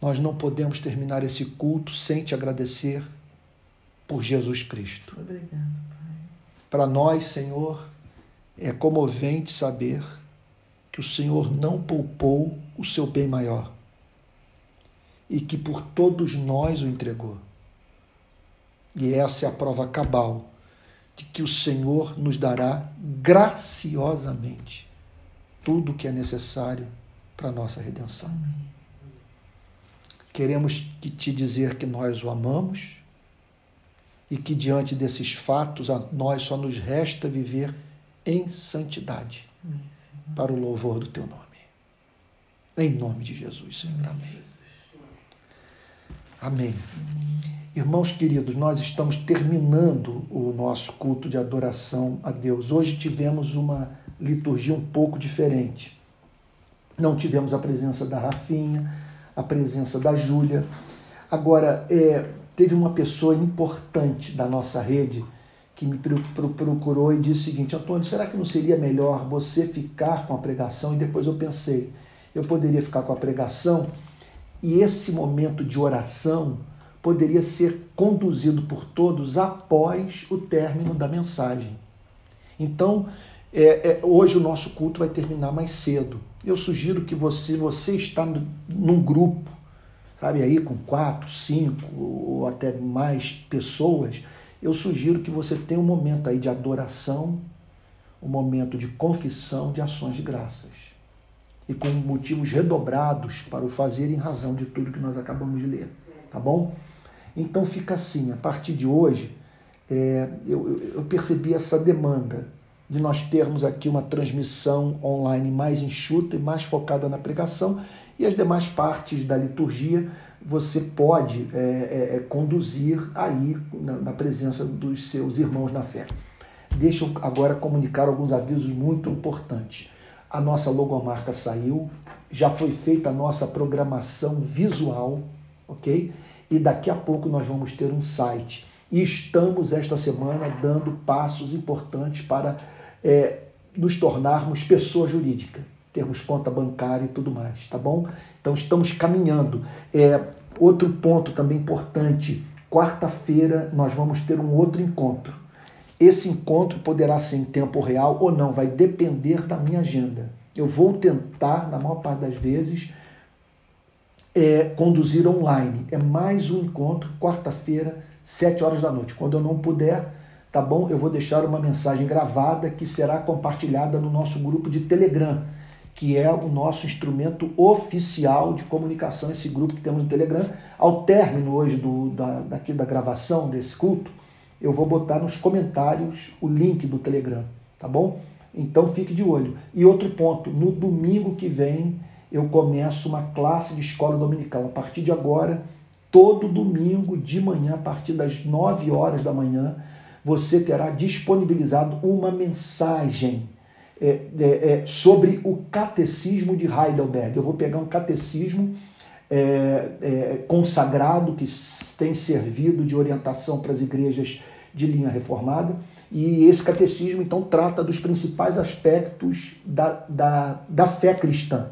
Nós não podemos terminar esse culto sem te agradecer por Jesus Cristo. Obrigado, Pai. Para nós, Senhor, é comovente saber que o Senhor não poupou o seu bem maior e que por todos nós o entregou. E essa é a prova cabal de que o Senhor nos dará graciosamente tudo o que é necessário para a nossa redenção. Queremos te dizer que nós o amamos e que diante desses fatos a nós só nos resta viver em santidade para o louvor do teu nome. Em nome de Jesus, Senhor. Amém. Amém. Irmãos queridos, nós estamos terminando o nosso culto de adoração a Deus. Hoje tivemos uma liturgia um pouco diferente. Não tivemos a presença da Rafinha, a presença da Júlia. Agora, é, teve uma pessoa importante da nossa rede que me procurou e disse o seguinte: Antônio, será que não seria melhor você ficar com a pregação? E depois eu pensei, eu poderia ficar com a pregação e esse momento de oração poderia ser conduzido por todos após o término da mensagem. Então, é, é, hoje o nosso culto vai terminar mais cedo. Eu sugiro que você, você está num grupo, sabe, aí com quatro, cinco ou até mais pessoas, eu sugiro que você tenha um momento aí de adoração, um momento de confissão de ações de graças. E com motivos redobrados para o fazer em razão de tudo que nós acabamos de ler. Tá bom? Então fica assim, a partir de hoje, é, eu, eu percebi essa demanda de nós termos aqui uma transmissão online mais enxuta e mais focada na pregação, e as demais partes da liturgia você pode é, é, é, conduzir aí na, na, presença dos seus irmãos na fé. Deixa eu agora comunicar alguns avisos muito importantes. A nossa logomarca saiu, já foi feita a nossa programação visual, ok? E daqui a pouco nós vamos ter um site. E estamos esta semana dando passos importantes para é, nos tornarmos pessoa jurídica, termos conta bancária e tudo mais, tá bom? Então estamos caminhando. É, outro ponto também importante: quarta-feira nós vamos ter um outro encontro. Esse encontro poderá ser em tempo real ou não, vai depender da minha agenda. Eu vou tentar, na maior parte das vezes, é, conduzir online. É mais um encontro, quarta-feira, sete horas da noite. Quando eu não puder, tá bom? Eu vou deixar uma mensagem gravada que será compartilhada no nosso grupo de Telegram, que é o nosso instrumento oficial de comunicação, esse grupo que temos no Telegram. Ao término hoje do, da, daqui da gravação desse culto, eu vou botar nos comentários o link do Telegram, tá bom? Então fique de olho. E outro ponto, no domingo que vem eu começo uma classe de escola dominical. A partir de agora, todo domingo de manhã, a partir das 9 horas da manhã, você terá disponibilizado uma mensagem é, é, é, sobre o catecismo de Heidelberg. Eu vou pegar um catecismo é, é, consagrado que tem servido de orientação para as igrejas de linha reformada. E esse catecismo, então, trata dos principais aspectos da, da, da fé cristã.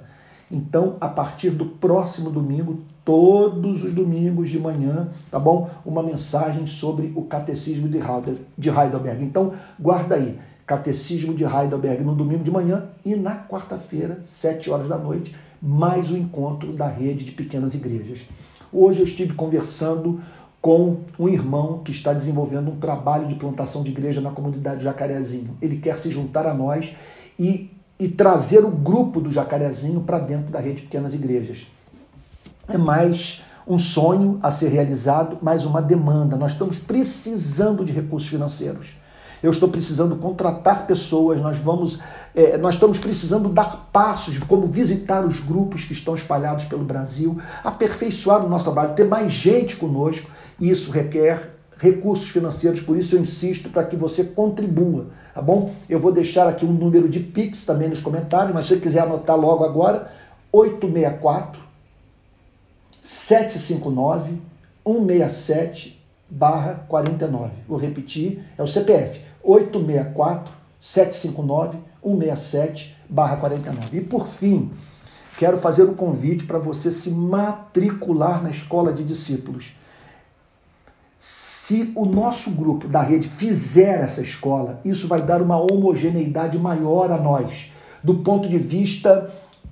Então, a partir do próximo domingo, todos os domingos de manhã, tá bom? Uma mensagem sobre o catecismo de Heidelberg. Então, guarda aí. Catecismo de Heidelberg no domingo de manhã e na quarta-feira, sete horas da noite, mais o encontro da rede de pequenas igrejas. Hoje eu estive conversando com um irmão que está desenvolvendo um trabalho de plantação de igreja na comunidade Jacarezinho. Ele quer se juntar a nós e e trazer o grupo do Jacarezinho para dentro da rede de pequenas igrejas. É mais um sonho a ser realizado, mais uma demanda. Nós estamos precisando de recursos financeiros. Eu estou precisando contratar pessoas, nós vamos, é, nós estamos precisando dar passos, como visitar os grupos que estão espalhados pelo Brasil, aperfeiçoar o nosso trabalho, ter mais gente conosco. Isso requer recursos financeiros, por isso eu insisto para que você contribua, tá bom? Eu vou deixar aqui um número de Pix também nos comentários, mas se você quiser anotar logo agora, 864 759 167 barra 49. Vou repetir, é o CPF, 864 759 167 barra 49. E por fim, quero fazer um convite para você se matricular na Escola de Discípulos se o nosso grupo da rede fizer essa escola, isso vai dar uma homogeneidade maior a nós, do ponto de vista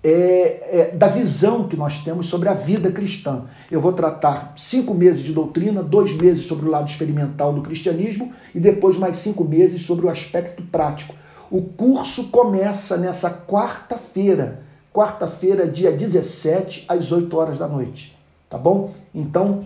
é, é, da visão que nós temos sobre a vida cristã. Eu vou tratar cinco meses de doutrina, dois meses sobre o lado experimental do cristianismo e depois mais cinco meses sobre o aspecto prático. O curso começa nessa quarta-feira, quarta-feira, dia 17, às 8 horas da noite. Tá bom? Então,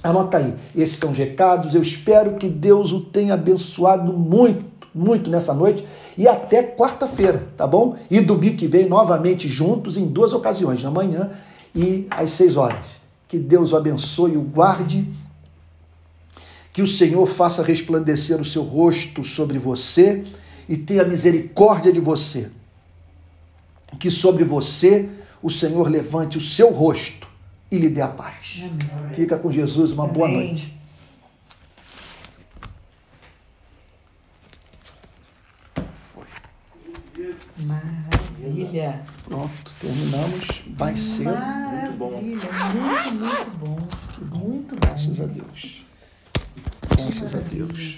Anota aí, esses são os recados. Eu espero que Deus o tenha abençoado muito, muito nessa noite e até quarta-feira, tá bom? E domingo que vem, novamente juntos, em duas ocasiões, na manhã e às seis horas. Que Deus o abençoe e o guarde. Que o Senhor faça resplandecer o seu rosto sobre você e tenha misericórdia de você. Que sobre você o Senhor levante o seu rosto e lhe dê a paz. Amém. Fica com Jesus, uma Amém. boa noite. Foi. Maravilha. Pronto, terminamos mais cedo. Muito bom. Muito, muito bom. Muito bom. Graças a Deus. Graças a Deus.